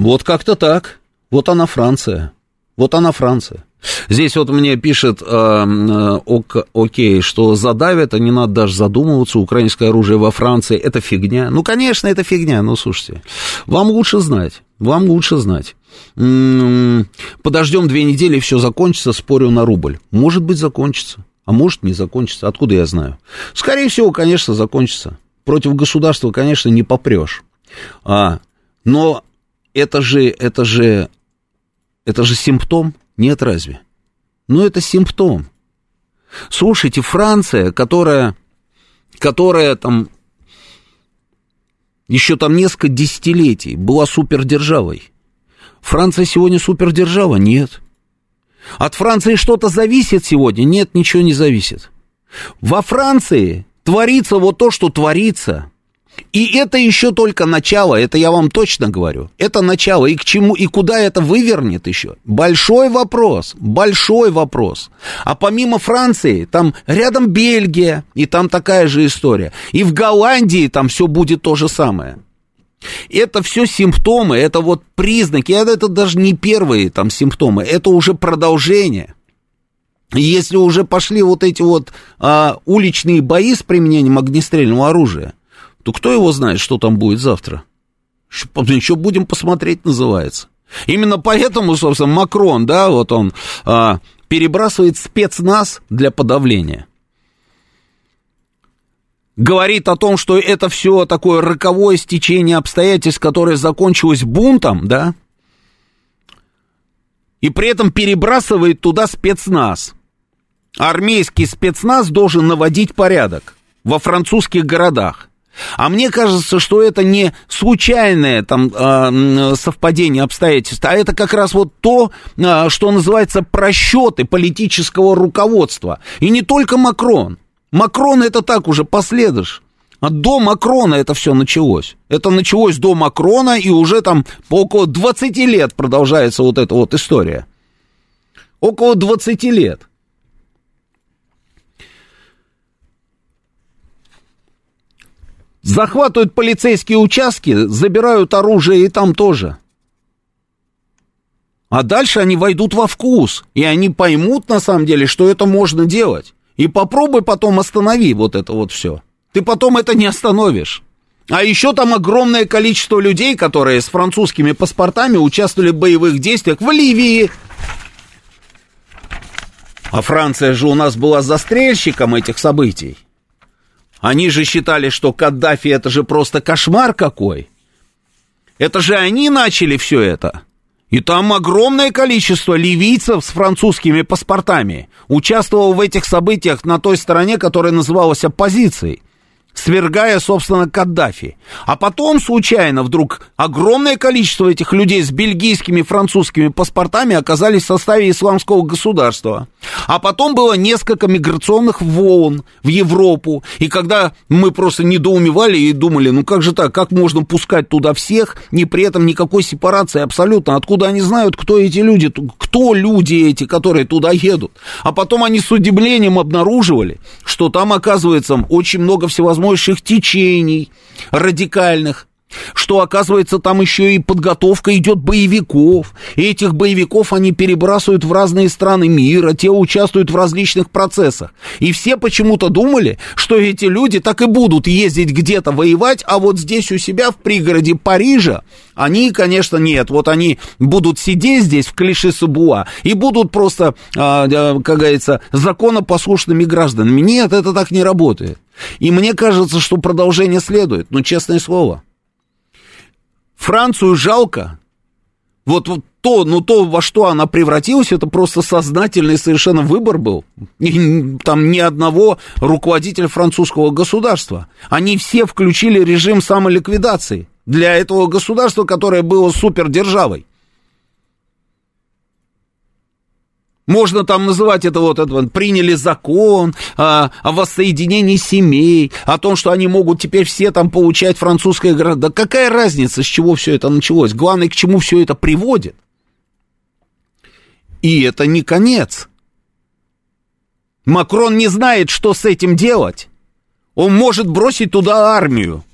вот как-то так. Вот она Франция. Вот она Франция. Здесь вот мне пишет э, ок, окей, что задавят, а не надо даже задумываться, украинское оружие во Франции, это фигня. Ну, конечно, это фигня, но слушайте, вам лучше знать, вам лучше знать. М-м, подождем две недели, все закончится, спорю на рубль. Может быть, закончится, а может, не закончится, откуда я знаю? Скорее всего, конечно, закончится. Против государства, конечно, не попрешь. А, но это же, это же, это же симптом, нет разве? Ну, это симптом. Слушайте, Франция, которая, которая там еще там несколько десятилетий была супердержавой. Франция сегодня супердержава? Нет. От Франции что-то зависит сегодня? Нет, ничего не зависит. Во Франции творится вот то, что творится – и это еще только начало, это я вам точно говорю. Это начало. И к чему, и куда это вывернет еще? Большой вопрос, большой вопрос. А помимо Франции, там рядом Бельгия, и там такая же история. И в Голландии там все будет то же самое. Это все симптомы, это вот признаки, это, это даже не первые там симптомы, это уже продолжение. Если уже пошли вот эти вот а, уличные бои с применением огнестрельного оружия, то кто его знает, что там будет завтра? Еще будем посмотреть, называется. Именно поэтому, собственно, Макрон, да, вот он а, перебрасывает спецназ для подавления. Говорит о том, что это все такое роковое стечение обстоятельств, которое закончилось бунтом, да, и при этом перебрасывает туда спецназ. Армейский спецназ должен наводить порядок во французских городах. А мне кажется, что это не случайное там э, совпадение обстоятельств, а это как раз вот то, э, что называется просчеты политического руководства. И не только Макрон. Макрон это так уже последуешь. А до Макрона это все началось. Это началось до Макрона, и уже там около 20 лет продолжается вот эта вот история. Около 20 лет. Захватывают полицейские участки, забирают оружие и там тоже. А дальше они войдут во вкус, и они поймут на самом деле, что это можно делать. И попробуй потом останови вот это вот все. Ты потом это не остановишь. А еще там огромное количество людей, которые с французскими паспортами участвовали в боевых действиях в Ливии. А Франция же у нас была застрельщиком этих событий. Они же считали, что Каддафи это же просто кошмар какой. Это же они начали все это. И там огромное количество ливийцев с французскими паспортами участвовало в этих событиях на той стороне, которая называлась оппозицией свергая, собственно, Каддафи. А потом случайно вдруг огромное количество этих людей с бельгийскими, французскими паспортами оказались в составе исламского государства. А потом было несколько миграционных волн в Европу. И когда мы просто недоумевали и думали, ну как же так, как можно пускать туда всех, не при этом никакой сепарации абсолютно. Откуда они знают, кто эти люди, кто люди эти, которые туда едут. А потом они с удивлением обнаруживали, что там, оказывается, очень много всевозможных течений радикальных, что, оказывается, там еще и подготовка идет боевиков. И этих боевиков они перебрасывают в разные страны мира, те участвуют в различных процессах. И все почему-то думали, что эти люди так и будут ездить где-то воевать, а вот здесь у себя в пригороде Парижа они, конечно, нет. Вот они будут сидеть здесь в клише Сабуа и будут просто, а, как говорится, законопослушными гражданами. Нет, это так не работает. И мне кажется, что продолжение следует, ну, честное слово. Францию жалко. Вот, вот то, ну то, во что она превратилась, это просто сознательный совершенно выбор был. И, там ни одного руководителя французского государства. Они все включили режим самоликвидации для этого государства, которое было супердержавой. Можно там называть это вот, это вот приняли закон а, о воссоединении семей, о том, что они могут теперь все там получать французское гражданство. Да какая разница, с чего все это началось? Главное, к чему все это приводит. И это не конец. Макрон не знает, что с этим делать. Он может бросить туда армию.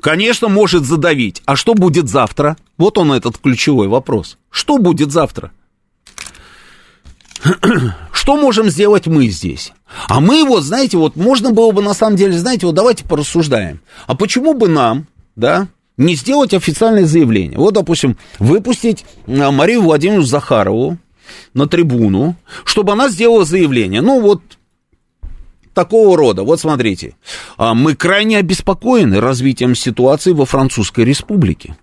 Конечно, может задавить. А что будет завтра? Вот он этот ключевой вопрос. Что будет завтра? Что можем сделать мы здесь? А мы вот, знаете, вот можно было бы на самом деле, знаете, вот давайте порассуждаем. А почему бы нам, да, не сделать официальное заявление? Вот, допустим, выпустить а, Марию Владимировну Захарову на трибуну, чтобы она сделала заявление. Ну, вот такого рода. Вот смотрите, а, мы крайне обеспокоены развитием ситуации во Французской Республике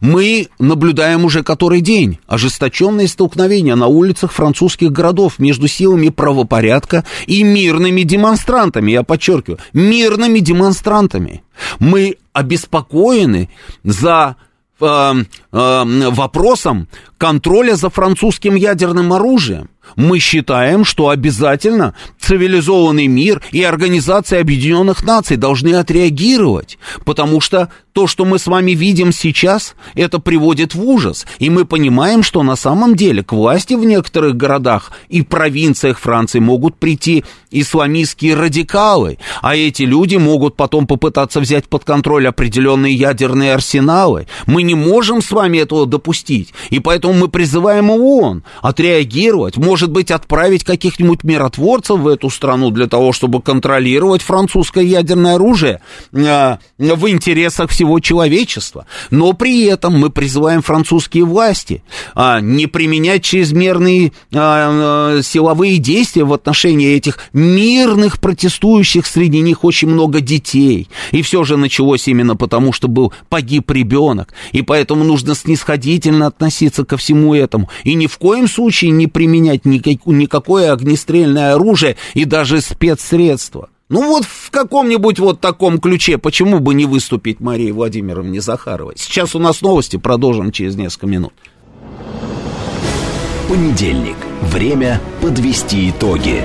мы наблюдаем уже который день ожесточенные столкновения на улицах французских городов между силами правопорядка и мирными демонстрантами, я подчеркиваю, мирными демонстрантами. Мы обеспокоены за э, э, вопросом контроля за французским ядерным оружием мы считаем, что обязательно цивилизованный мир и Организация Объединенных Наций должны отреагировать, потому что то, что мы с вами видим сейчас, это приводит в ужас. И мы понимаем, что на самом деле к власти в некоторых городах и провинциях Франции могут прийти исламистские радикалы, а эти люди могут потом попытаться взять под контроль определенные ядерные арсеналы. Мы не можем с вами этого допустить, и поэтому мы призываем ООН отреагировать, может быть, отправить каких-нибудь миротворцев в эту страну для того, чтобы контролировать французское ядерное оружие э, в интересах всего человечества. Но при этом мы призываем французские власти а, не применять чрезмерные а, а, силовые действия в отношении этих мирных протестующих, среди них очень много детей. И все же началось именно потому, что был погиб ребенок. И поэтому нужно снисходительно относиться ко всему этому. И ни в коем случае не применять никак, никакое огнестрельное оружие и даже спецсредства. Ну вот в каком-нибудь вот таком ключе, почему бы не выступить Марии Владимировне Захаровой? Сейчас у нас новости, продолжим через несколько минут. Понедельник. Время подвести итоги.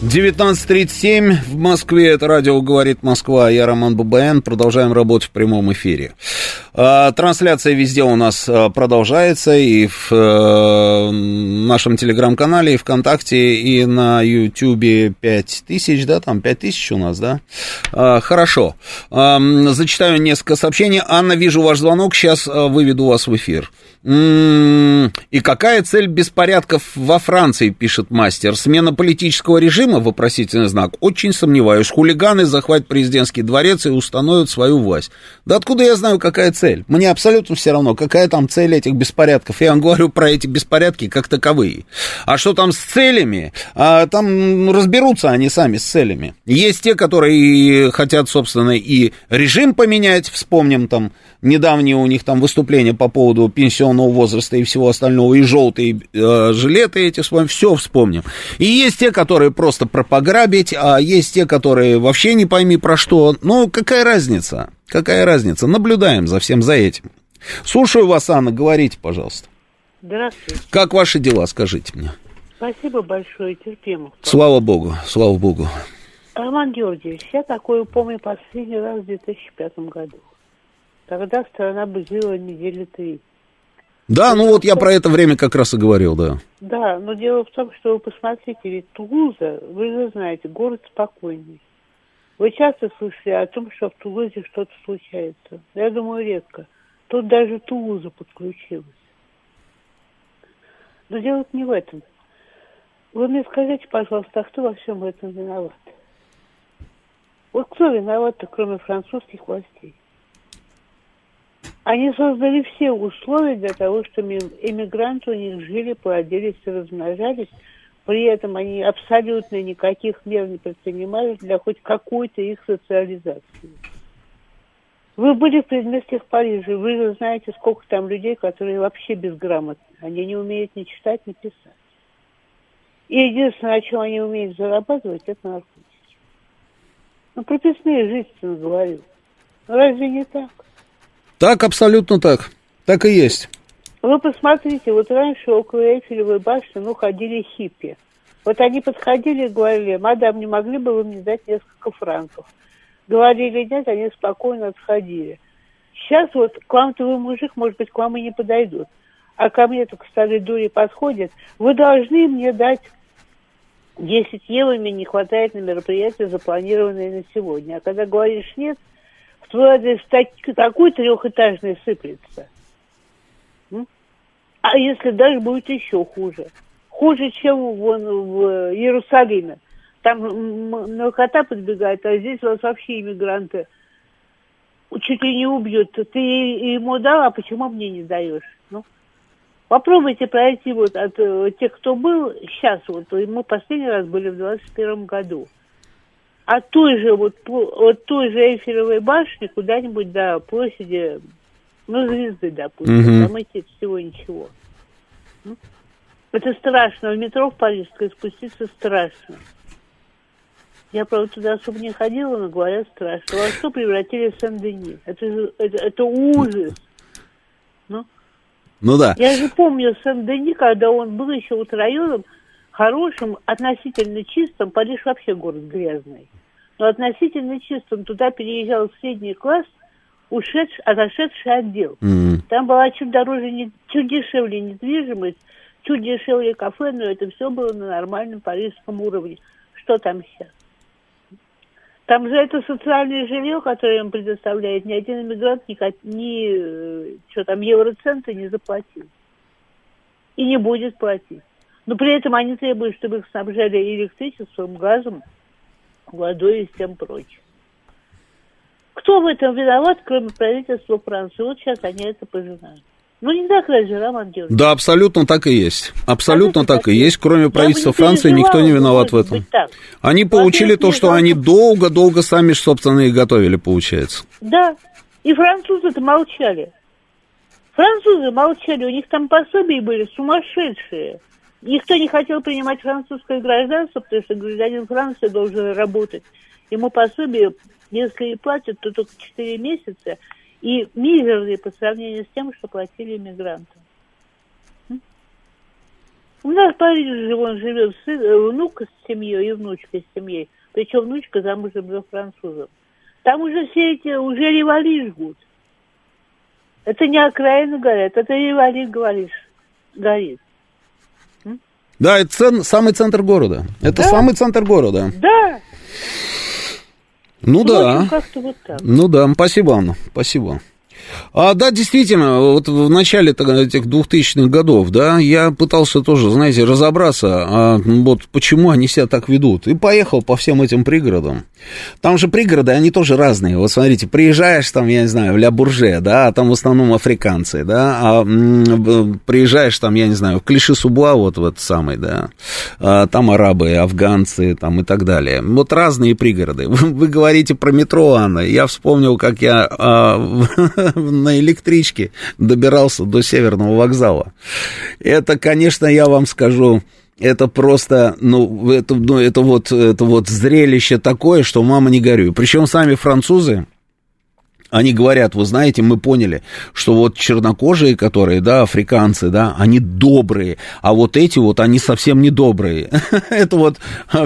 19.37 в Москве, это радио «Говорит Москва», я Роман Бабаян, продолжаем работать в прямом эфире. А, трансляция везде у нас а, продолжается, и в э, нашем телеграм-канале, и ВКонтакте, и на Ютьюбе 5000, да, там 5000 у нас, да? А, хорошо, зачитаю несколько сообщений. Анна, вижу ваш звонок, сейчас выведу вас в эфир. И какая цель беспорядков во Франции, пишет мастер? Смена политического режима, вопросительный знак, очень сомневаюсь. Хулиганы захватят президентский дворец и установят свою власть. Да откуда я знаю, какая цель? Мне абсолютно все равно, какая там цель этих беспорядков. Я вам говорю про эти беспорядки как таковые. А что там с целями? А, там разберутся они сами с целями. Есть те, которые хотят, собственно, и режим поменять, вспомним там недавнее у них там выступление по поводу пенсионного возраста и всего остального, и желтые э, жилеты эти, вспомним, все вспомним. И есть те, которые просто про пограбить, а есть те, которые вообще не пойми про что. Ну, какая разница? Какая разница? Наблюдаем за всем за этим. Слушаю вас, Анна, говорите, пожалуйста. Здравствуйте. Как ваши дела, скажите мне? Спасибо большое, терпимо. Слава богу, слава богу. Роман Георгиевич, я такое помню последний раз в 2005 году. Тогда страна бузила недели три. Да, ну вот я про это время как раз и говорил, да. Да, но дело в том, что вы посмотрите, ведь Тулуза, вы же знаете, город спокойный. Вы часто слышали о том, что в Тулузе что-то случается. Я думаю, редко. Тут даже Тулуза подключилась. Но дело не в этом. Вы мне скажите, пожалуйста, а кто во всем этом виноват? Вот кто виноват-то, кроме французских властей? Они создали все условия для того, чтобы иммигранты у них жили, плодились и размножались. При этом они абсолютно никаких мер не предпринимали для хоть какой-то их социализации. Вы были в предместьях Парижа, вы же знаете, сколько там людей, которые вообще безграмотны. Они не умеют ни читать, ни писать. И единственное, о чем они умеют зарабатывать, это наркотики. Ну, прописные жители говорю. Разве не так? Так, абсолютно так. Так и есть. Вы посмотрите, вот раньше около Эйфелевой башни, ну, ходили хиппи. Вот они подходили и говорили, мадам, не могли бы вы мне дать несколько франков? Говорили нет, они спокойно отходили. Сейчас вот к вам твой мужик, может быть, к вам и не подойдут. А ко мне только старые дури подходят. Вы должны мне дать 10 евро, мне не хватает на мероприятие, запланированное на сегодня. А когда говоришь нет, адрес так, такой трехэтажный сыплется. А если даже будет еще хуже? Хуже, чем вон в Иерусалиме. Там наркота подбегает, а здесь у вас вообще иммигранты чуть ли не убьют. Ты ему дал, а почему мне не даешь? Ну, попробуйте пройти вот от э, тех, кто был сейчас, вот мы последний раз были в 21 году. От той же вот от той же Эйфелевой башни куда-нибудь до площади ну, звезды, допустим, угу. там идти всего ничего. Ну, это страшно. В метро в Парижской спуститься страшно. Я, правда, туда особо не ходила, но говорят страшно. Во что превратили Сен-Дени? Это, это, это ужас. Ну? ну да. Я же помню Сен-Дени, когда он был еще вот районом хорошим, относительно чистым. Париж вообще город грязный. Но относительно чистым. Туда переезжал средний класс, ушедший, отошедший отдел. Mm-hmm. Там была чуть дороже, не, чуть дешевле недвижимость, чуть дешевле кафе, но это все было на нормальном парижском уровне. Что там сейчас? Там же это социальное жилье, которое им предоставляет, ни один иммигрант ни, ни э, что там, евроценты не заплатил. И не будет платить. Но при этом они требуют, чтобы их снабжали электричеством, газом, водой и всем прочим. Кто в этом виноват, кроме правительства Франции? Вот сейчас они это пожинают. Ну, не так разве, Роман Георгиевич? Да, абсолютно так и есть. Абсолютно так и есть. Кроме правительства Франции никто не виноват в этом. Они получили то, что они долго-долго сами, собственно, и готовили, получается. Да, и французы-то молчали. Французы молчали, у них там пособия были сумасшедшие. Никто не хотел принимать французское гражданство, потому что гражданин Франции должен работать. Ему пособие если и платят, то только 4 месяца, и мизерные по сравнению с тем, что платили иммигрантам. У нас в Париже он живет сын, э, внук с семьей и внучка с семьей. Причем внучка замужем за французом. Там уже все эти, уже ревали жгут. Это не окраины горят, это ревали говоришь, горит. Да, это цен, самый центр города. Это да? самый центр города. Да. Ну, ну да. Вот ну да, спасибо, Анна, спасибо. А, да, действительно, вот в начале этих 2000-х годов, да, я пытался тоже, знаете, разобраться, а, вот почему они себя так ведут. И поехал по всем этим пригородам. Там же пригороды, они тоже разные. Вот смотрите, приезжаешь там, я не знаю, в Ля Бурже, да, а там в основном африканцы, да, а приезжаешь там, я не знаю, в Клиши-Субуа, вот в этот самый, да, а, там арабы, афганцы, там и так далее. Вот разные пригороды. Вы, вы говорите про метро, Анна, я вспомнил, как я а, на электричке добирался до Северного вокзала. Это, конечно, я вам скажу, это просто, ну, это, ну, это, вот, это вот зрелище такое, что мама не горюй. Причем сами французы, они говорят, вы знаете, мы поняли, что вот чернокожие, которые, да, африканцы, да, они добрые, а вот эти вот, они совсем не добрые. Это вот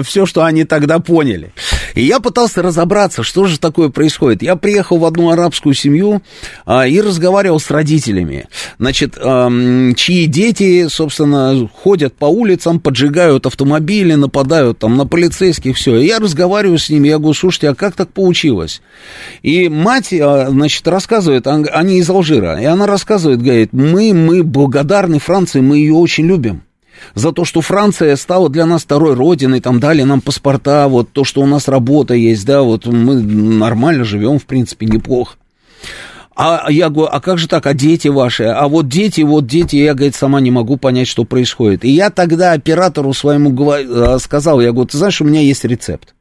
все, что они тогда поняли. И я пытался разобраться, что же такое происходит. Я приехал в одну арабскую семью а, и разговаривал с родителями, значит, а, чьи дети, собственно, ходят по улицам, поджигают автомобили, нападают там на полицейских, все. И я разговариваю с ними, я говорю, слушайте, а как так получилось? И мать а, значит, рассказывает, они из Алжира, и она рассказывает, говорит, мы, мы благодарны Франции, мы ее очень любим за то, что Франция стала для нас второй родиной, там дали нам паспорта, вот то, что у нас работа есть, да, вот мы нормально живем, в принципе, неплохо. А я говорю, а как же так, а дети ваши? А вот дети, вот дети, я, говорит, сама не могу понять, что происходит. И я тогда оператору своему э, сказал, я говорю, ты знаешь, у меня есть рецепт.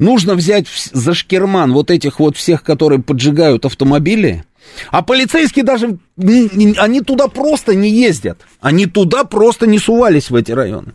Нужно взять за шкерман вот этих вот всех, которые поджигают автомобили, а полицейские даже, они туда просто не ездят. Они туда просто не сувались в эти районы.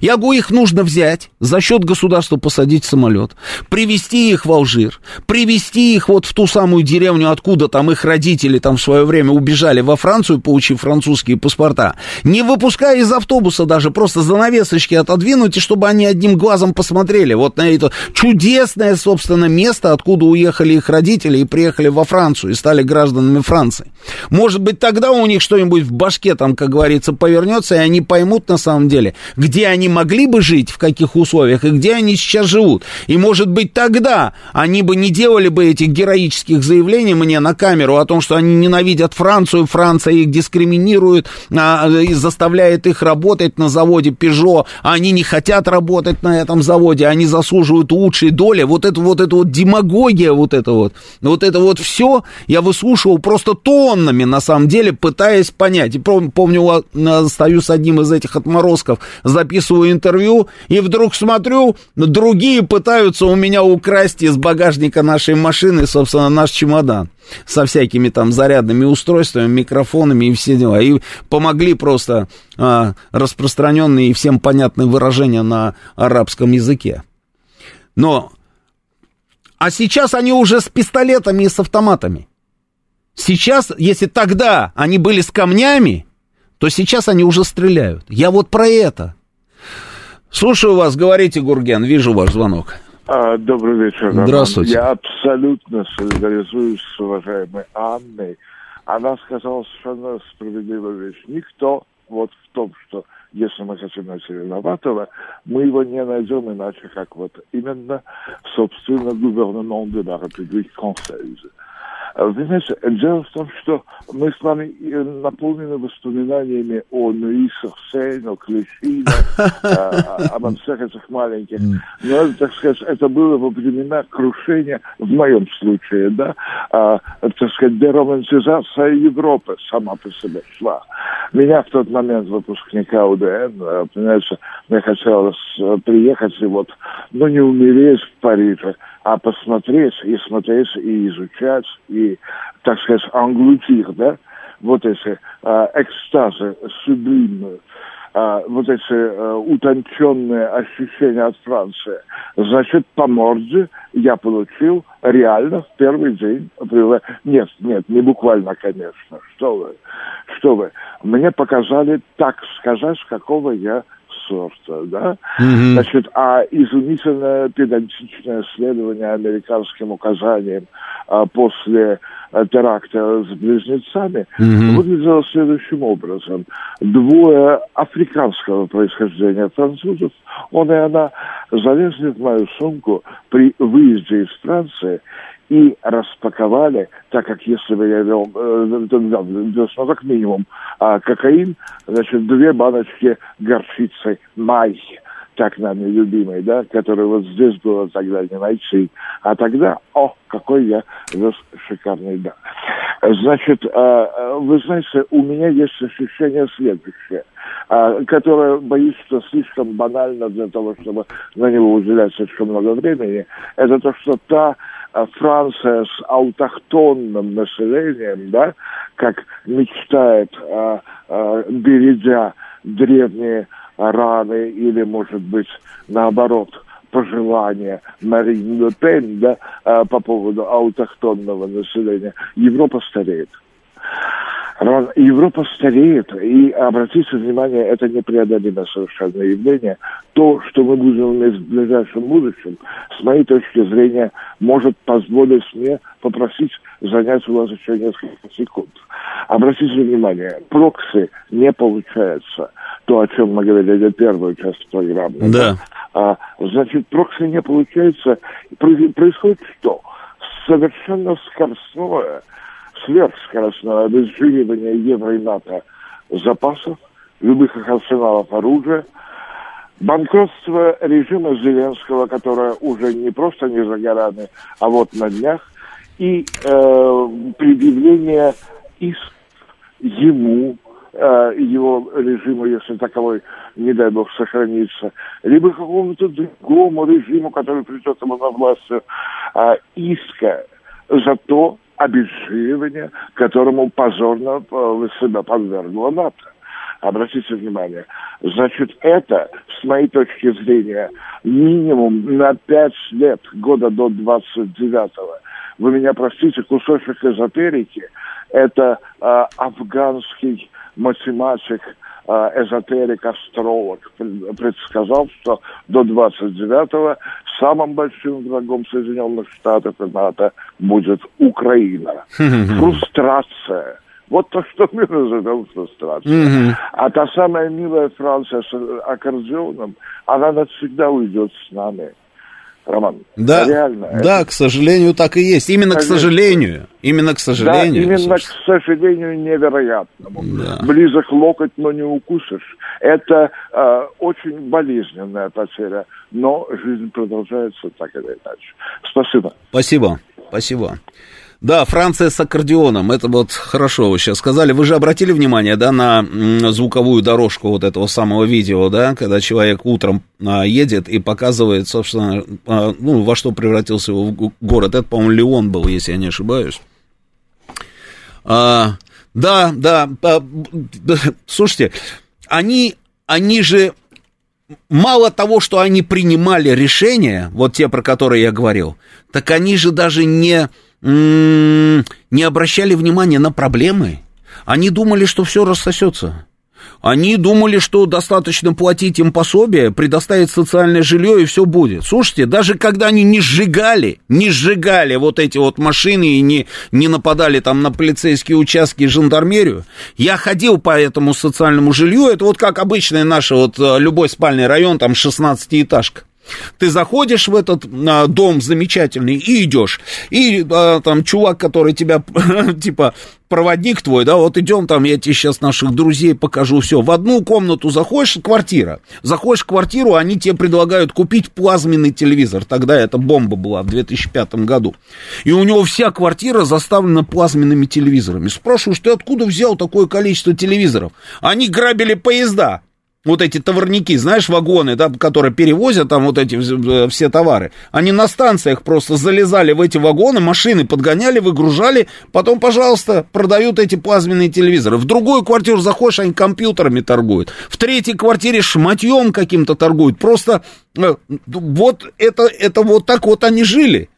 Я говорю, их нужно взять, за счет государства посадить самолет, привезти их в Алжир, привезти их вот в ту самую деревню, откуда там их родители там в свое время убежали во Францию, получив французские паспорта, не выпуская из автобуса даже, просто занавесочки отодвинуть, и чтобы они одним глазом посмотрели вот на это чудесное, собственно, место, откуда уехали их родители и приехали во Францию и стали гражданами Франции. Может быть, тогда у них что-нибудь в башке там, как говорится, повернется, и они поймут на самом деле, где они могли бы жить, в каких условиях, и где они сейчас живут. И, может быть, тогда они бы не делали бы этих героических заявлений мне на камеру о том, что они ненавидят Францию, Франция их дискриминирует, а, и заставляет их работать на заводе Peugeot, а они не хотят работать на этом заводе, они заслуживают лучшей доли. Вот это вот, это вот демагогия, вот это вот, вот это вот все я выслушивал просто тоннами, на самом деле, пытаясь понять. И помню, стою с одним из этих отморозков, записываю записываю интервью, и вдруг смотрю, другие пытаются у меня украсть из багажника нашей машины, собственно, наш чемодан со всякими там зарядными устройствами, микрофонами и все дела. И помогли просто а, распространенные и всем понятные выражения на арабском языке. Но, а сейчас они уже с пистолетами и с автоматами. Сейчас, если тогда они были с камнями, то сейчас они уже стреляют. Я вот про это. Слушаю вас, говорите, Гурген, вижу ваш звонок. А, добрый вечер. Здравствуйте. Я абсолютно солидаризуюсь с уважаемой Анной. Она сказала совершенно справедливую вещь. Никто вот в том, что если мы хотим найти виноватого, мы его не найдем иначе, как вот именно, собственно, гувернемент de la République française. Вы знаете, дело в том, что мы с вами э, наполнены воспоминаниями о Нуи Сорсейн, о Клещине, обо всех этих маленьких. Но, так сказать, это было во времена крушения, в моем случае, да, а, так сказать, деромантизация Европы сама по себе шла. Меня в тот момент, выпускника УДН, э, понимаете, мне хотелось э, приехать и вот, ну, не умереть в Париже, а посмотреть и смотреть и изучать и, так сказать, англутир, да, вот эти э, экстазы сублимные, э, вот эти э, утонченные ощущения от Франции. Значит, по морде я получил реально в первый день. Нет, нет, не буквально, конечно. Что вы, что вы. Мне показали, так сказать, какого я сорта, да, mm-hmm. значит, а изумительное педантичное исследование американским указаниям а, после а, теракта с близнецами mm-hmm. выглядело следующим образом. Двое африканского происхождения французов, он и она, залезли в мою сумку при выезде из Франции и распаковали, так как если бы я вел, э, ну, как минимум а, кокаин, значит, две баночки горчицы май, так нами любимой, да, которую вот здесь было тогда не найти. А тогда, о, какой я вез шикарный, да. Значит, а, а, вы знаете, у меня есть ощущение следующее, а, которое, боюсь, что слишком банально для того, чтобы на него уделять слишком много времени. Это то, что та Франция с аутохтонным населением, да, как мечтает, бередя древние раны или, может быть, наоборот, пожелания Марин Ле Пен да, а, по поводу аутохтонного населения, Европа стареет. Европа стареет, и обратите внимание, это непреодолимое совершенно явление. То, что мы будем иметь в ближайшем будущем, с моей точки зрения, может позволить мне попросить занять у вас еще несколько секунд. Обратите внимание, прокси не получается. То, о чем мы говорили, первую часть программы. Да. А, значит, прокси не получается. Происходит что? Совершенно скоростное сверхскоростное обезжиривание евро и НАТО запасов, любых их арсеналов оружия, банкротство режима Зеленского, которое уже не просто не за горами, а вот на днях, и э, предъявление иск ему, э, его режиму, если таковой, не дай бог, сохранится, либо какому-то другому режиму, который придет ему на власть, э, иска за то, обезжиривания, которому позорно э, себя подвергло НАТО. Обратите внимание. Значит, это, с моей точки зрения, минимум на пять лет, года до 29-го. Вы меня простите, кусочек эзотерики, это э, афганский математик, э, эзотерик, астролог предсказал, что до 29-го самым большим врагом Соединенных Штатов и НАТО будет Украина. Фрустрация. Вот то, что мы назовем фрустрацией. А та самая милая Франция с аккордеоном, она навсегда уйдет с нами. Роман. Да, реально. Да, это... к сожалению, так и есть. Именно Конечно. к сожалению. Именно к сожалению. Да, именно к сожалению невероятному. Да. Близок локоть, но не укусишь. Это э, очень болезненная потеря, но жизнь продолжается так или иначе. Спасибо. Спасибо. Спасибо. Да, Франция с аккордеоном, это вот хорошо вы сейчас сказали. Вы же обратили внимание, да, на звуковую дорожку вот этого самого видео, да, когда человек утром а, едет и показывает, собственно, а, ну, во что превратился его город. Это, по-моему, Леон был, если я не ошибаюсь. А, да, да, а, слушайте, они, они же мало того, что они принимали решения, вот те, про которые я говорил, так они же даже не не обращали внимания на проблемы. Они думали, что все рассосется. Они думали, что достаточно платить им пособие, предоставить социальное жилье и все будет. Слушайте, даже когда они не сжигали, не сжигали вот эти вот машины и не, не нападали там на полицейские участки и жандармерию, я ходил по этому социальному жилью, это вот как обычный наш вот э, любой спальный район, там 16-этажка. Ты заходишь в этот а, дом замечательный и идешь. И а, там чувак, который тебя, типа, проводник твой, да, вот идем там, я тебе сейчас наших друзей покажу, все. В одну комнату заходишь, квартира. Заходишь в квартиру, они тебе предлагают купить плазменный телевизор. Тогда это бомба была в 2005 году. И у него вся квартира заставлена плазменными телевизорами. Спрашиваешь, ты откуда взял такое количество телевизоров? Они грабили поезда вот эти товарники, знаешь, вагоны, да, которые перевозят там вот эти э, все товары, они на станциях просто залезали в эти вагоны, машины подгоняли, выгружали, потом, пожалуйста, продают эти плазменные телевизоры. В другую квартиру заходишь, они компьютерами торгуют. В третьей квартире шматьем каким-то торгуют. Просто э, вот это, это вот так вот они жили.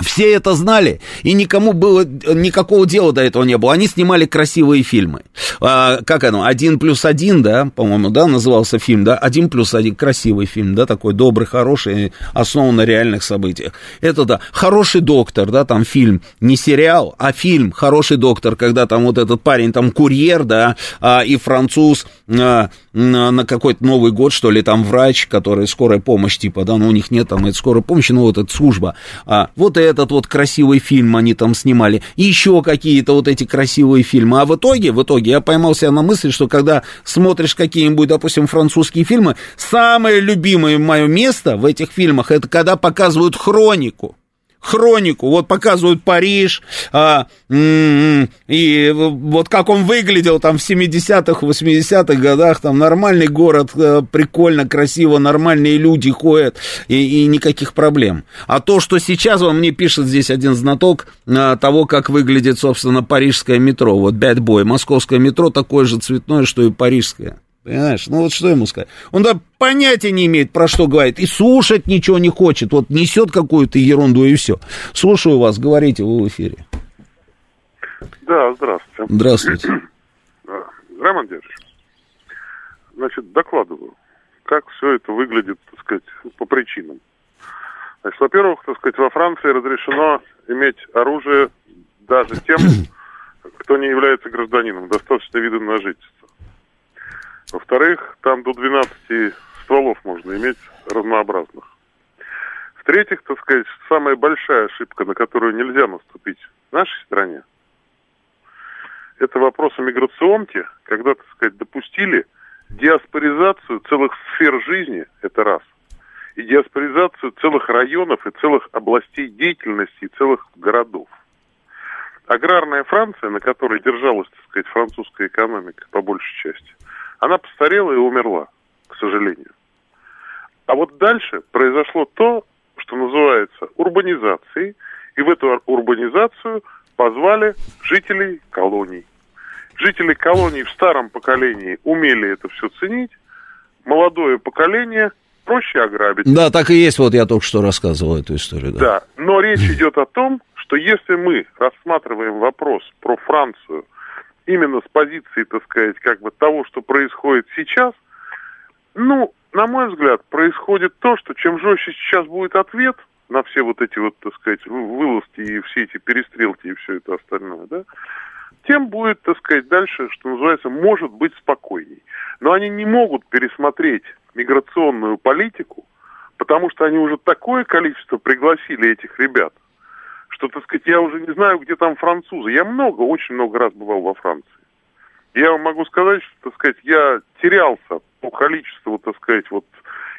Все это знали, и никому было никакого дела до этого не было. Они снимали красивые фильмы. А, как оно? Один плюс один, да, по-моему, да, назывался фильм, да, один плюс один, красивый фильм, да, такой добрый, хороший, основан на реальных событиях. Это да, хороший доктор, да, там фильм, не сериал, а фильм, хороший доктор, когда там вот этот парень, там курьер, да, а, и француз а, на, какой-то Новый год, что ли, там врач, который скорая помощь, типа, да, ну у них нет там этой скорой помощи, ну вот эта служба. А, вот этот вот красивый фильм они там снимали, еще какие-то вот эти красивые фильмы. А в итоге, в итоге я поймал себя на мысли, что когда смотришь какие-нибудь, допустим, французские фильмы, самое любимое мое место в этих фильмах, это когда показывают хронику хронику, вот показывают Париж, а, и вот как он выглядел там в 70-х, 80-х годах, там нормальный город, э, прикольно, красиво, нормальные люди ходят, и, и никаких проблем. А то, что сейчас он мне пишет здесь один знаток а, того, как выглядит, собственно, парижское метро, вот Boy, московское метро такое же цветное, что и парижское. Понимаешь? Ну вот что ему сказать? Он да понятия не имеет, про что говорит, и слушать ничего не хочет. Вот несет какую-то ерунду и все. Слушаю вас, говорите вы в эфире. Да, здравствуйте. Здравствуйте. Роман Дядович, значит, докладываю, как все это выглядит, так сказать, по причинам. Значит, во-первых, так сказать, во Франции разрешено иметь оружие даже тем, кто не является гражданином, достаточно вида на жительство. Во-вторых, там до 12 стволов можно иметь разнообразных. В-третьих, так сказать, самая большая ошибка, на которую нельзя наступить в нашей стране, это вопрос о миграционке, когда, так сказать, допустили диаспоризацию целых сфер жизни, это раз, и диаспоризацию целых районов и целых областей деятельности и целых городов. Аграрная Франция, на которой держалась, так сказать, французская экономика по большей части, она постарела и умерла, к сожалению. А вот дальше произошло то, что называется урбанизацией, и в эту урбанизацию позвали жителей колоний. Жители колоний в старом поколении умели это все ценить, молодое поколение проще ограбить. Да, так и есть, вот я только что рассказывал эту историю. Да, да но речь идет о том, что если мы рассматриваем вопрос про Францию именно с позиции, так сказать, как бы того, что происходит сейчас, ну, на мой взгляд, происходит то, что чем жестче сейчас будет ответ на все вот эти вот, так сказать, вылазки и все эти перестрелки и все это остальное, да, тем будет, так сказать, дальше, что называется, может быть спокойней. Но они не могут пересмотреть миграционную политику, потому что они уже такое количество пригласили этих ребят, что, так сказать, я уже не знаю, где там французы. Я много, очень много раз бывал во Франции. Я вам могу сказать, что, так сказать, я терялся по количеству, так сказать, вот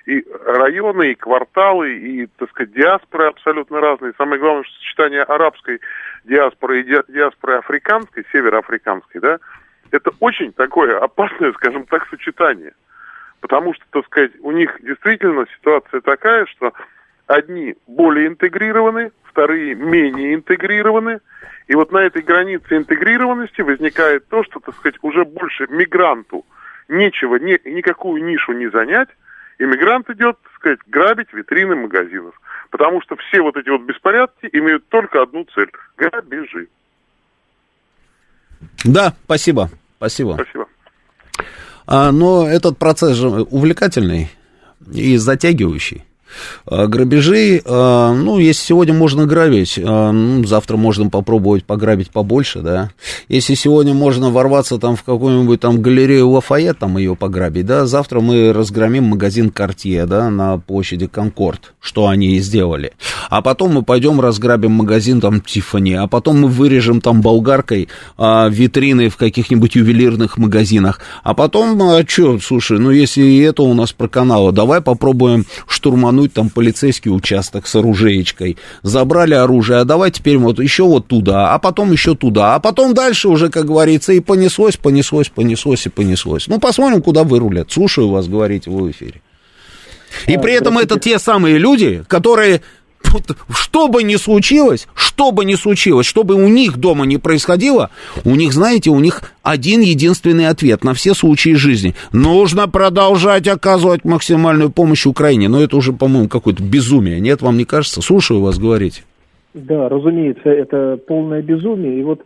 и районы, и кварталы, и, так сказать, диаспоры абсолютно разные. Самое главное, что сочетание арабской диаспоры и диаспоры африканской, североафриканской, да, это очень такое опасное, скажем так, сочетание. Потому что, так сказать, у них действительно ситуация такая, что одни более интегрированы, вторые менее интегрированы. И вот на этой границе интегрированности возникает то, что, так сказать, уже больше мигранту нечего, ни, никакую нишу не занять, иммигрант идет, так сказать, грабить витрины магазинов. Потому что все вот эти вот беспорядки имеют только одну цель – грабежи. Да, спасибо. Спасибо. Спасибо. А, но этот процесс же увлекательный и затягивающий. А, грабежи, а, ну, если сегодня можно грабить, а, завтра можно попробовать пограбить побольше, да. Если сегодня можно ворваться там в какую-нибудь там галерею Лафайет, там ее пограбить, да, завтра мы разгромим магазин Картье, да, на площади Конкорд, что они и сделали. А потом мы пойдем разграбим магазин там Тиффани, а потом мы вырежем там болгаркой витрины в каких-нибудь ювелирных магазинах. А потом, а, что, слушай, ну, если и это у нас проканало, давай попробуем штурмануть штурмануть там полицейский участок с оружеечкой. Забрали оружие, а давай теперь вот еще вот туда, а потом еще туда, а потом дальше уже, как говорится, и понеслось, понеслось, понеслось и понеслось. Ну, посмотрим, куда вырулят. Слушаю вас, говорите в эфире. И при этом это те самые люди, которые что бы ни случилось, что бы ни случилось, что бы у них дома не происходило, у них, знаете, у них один единственный ответ на все случаи жизни. Нужно продолжать оказывать максимальную помощь Украине. Но это уже, по-моему, какое-то безумие. Нет, вам не кажется? Слушаю вас говорить. Да, разумеется, это полное безумие. И вот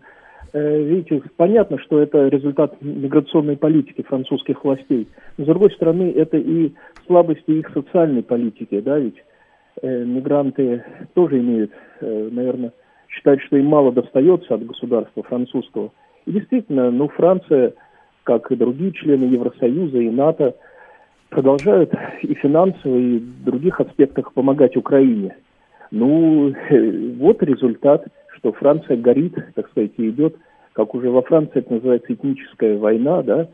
э, видите, понятно, что это результат миграционной политики французских властей. Но, с другой стороны, это и слабости их социальной политики, да, ведь мигранты тоже имеют, э, наверное, считают, что им мало достается от государства французского. И действительно, ну, Франция, как и другие члены Евросоюза и НАТО, продолжают и финансово, и в других аспектах помогать Украине. Ну, э, вот результат, что Франция горит, так сказать, и идет, как уже во Франции это называется этническая война, да,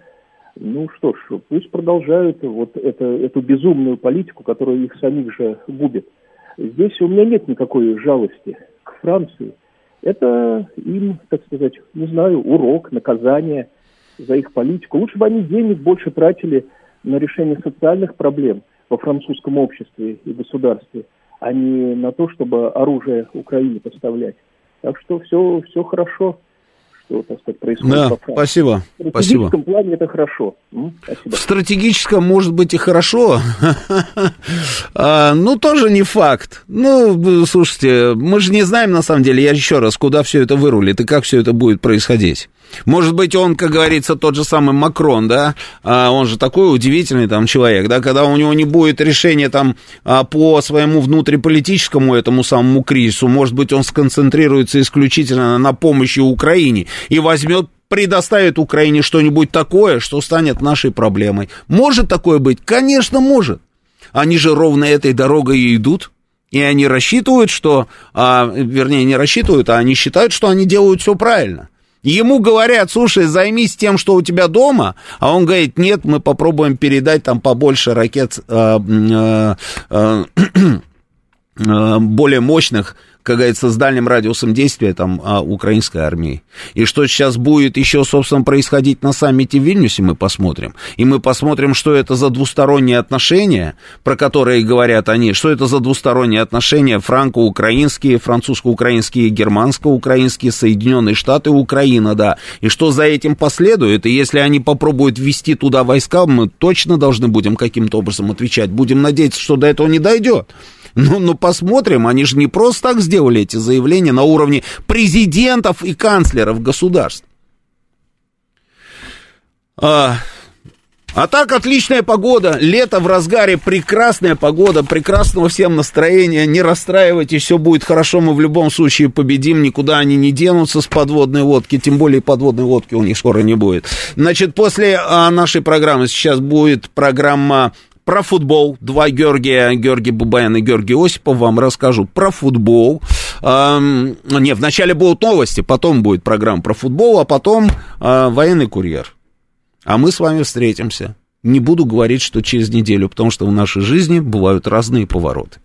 ну что ж, пусть продолжают вот это, эту безумную политику, которая их самих же губит. Здесь у меня нет никакой жалости к Франции. Это им, так сказать, не знаю, урок, наказание за их политику. Лучше бы они денег больше тратили на решение социальных проблем во французском обществе и государстве, а не на то, чтобы оружие Украине поставлять. Так что все, все хорошо что, так сказать, происходит да, спасибо. В стратегическом спасибо. плане это хорошо. Спасибо. В стратегическом может быть и хорошо, а, ну, тоже не факт. Ну, слушайте, мы же не знаем, на самом деле, я еще раз, куда все это вырулит и как все это будет происходить. Может быть, он, как говорится, тот же самый Макрон, да, а он же такой удивительный там человек, да, когда у него не будет решения там а, по своему внутриполитическому этому самому кризису, может быть, он сконцентрируется исключительно на помощи Украине и возьмет предоставит Украине что-нибудь такое, что станет нашей проблемой. Может такое быть? Конечно, может. Они же ровно этой дорогой и идут. И они рассчитывают, что, а, вернее, не рассчитывают, а они считают, что они делают все правильно. Ему говорят, слушай, займись тем, что у тебя дома, а он говорит, нет, мы попробуем передать там побольше ракет э, э, э, более мощных как говорится, с дальним радиусом действия там а, украинской армии. И что сейчас будет еще, собственно, происходить на саммите в Вильнюсе, мы посмотрим. И мы посмотрим, что это за двусторонние отношения, про которые говорят они, что это за двусторонние отношения франко-украинские, французско-украинские, германско-украинские, Соединенные Штаты, Украина, да. И что за этим последует, и если они попробуют ввести туда войска, мы точно должны будем каким-то образом отвечать. Будем надеяться, что до этого не дойдет. Ну, ну, посмотрим, они же не просто так сделали эти заявления на уровне президентов и канцлеров государств. А, а так, отличная погода, лето в разгаре, прекрасная погода, прекрасного всем настроения, не расстраивайтесь, все будет хорошо, мы в любом случае победим, никуда они не денутся с подводной лодки, тем более подводной лодки у них скоро не будет. Значит, после а, нашей программы сейчас будет программа про футбол. Два Георгия, Георгий Бубаян и Георгий Осипов вам расскажу про футбол. Эм, не, вначале будут новости, потом будет программа про футбол, а потом э, военный курьер. А мы с вами встретимся. Не буду говорить, что через неделю, потому что в нашей жизни бывают разные повороты.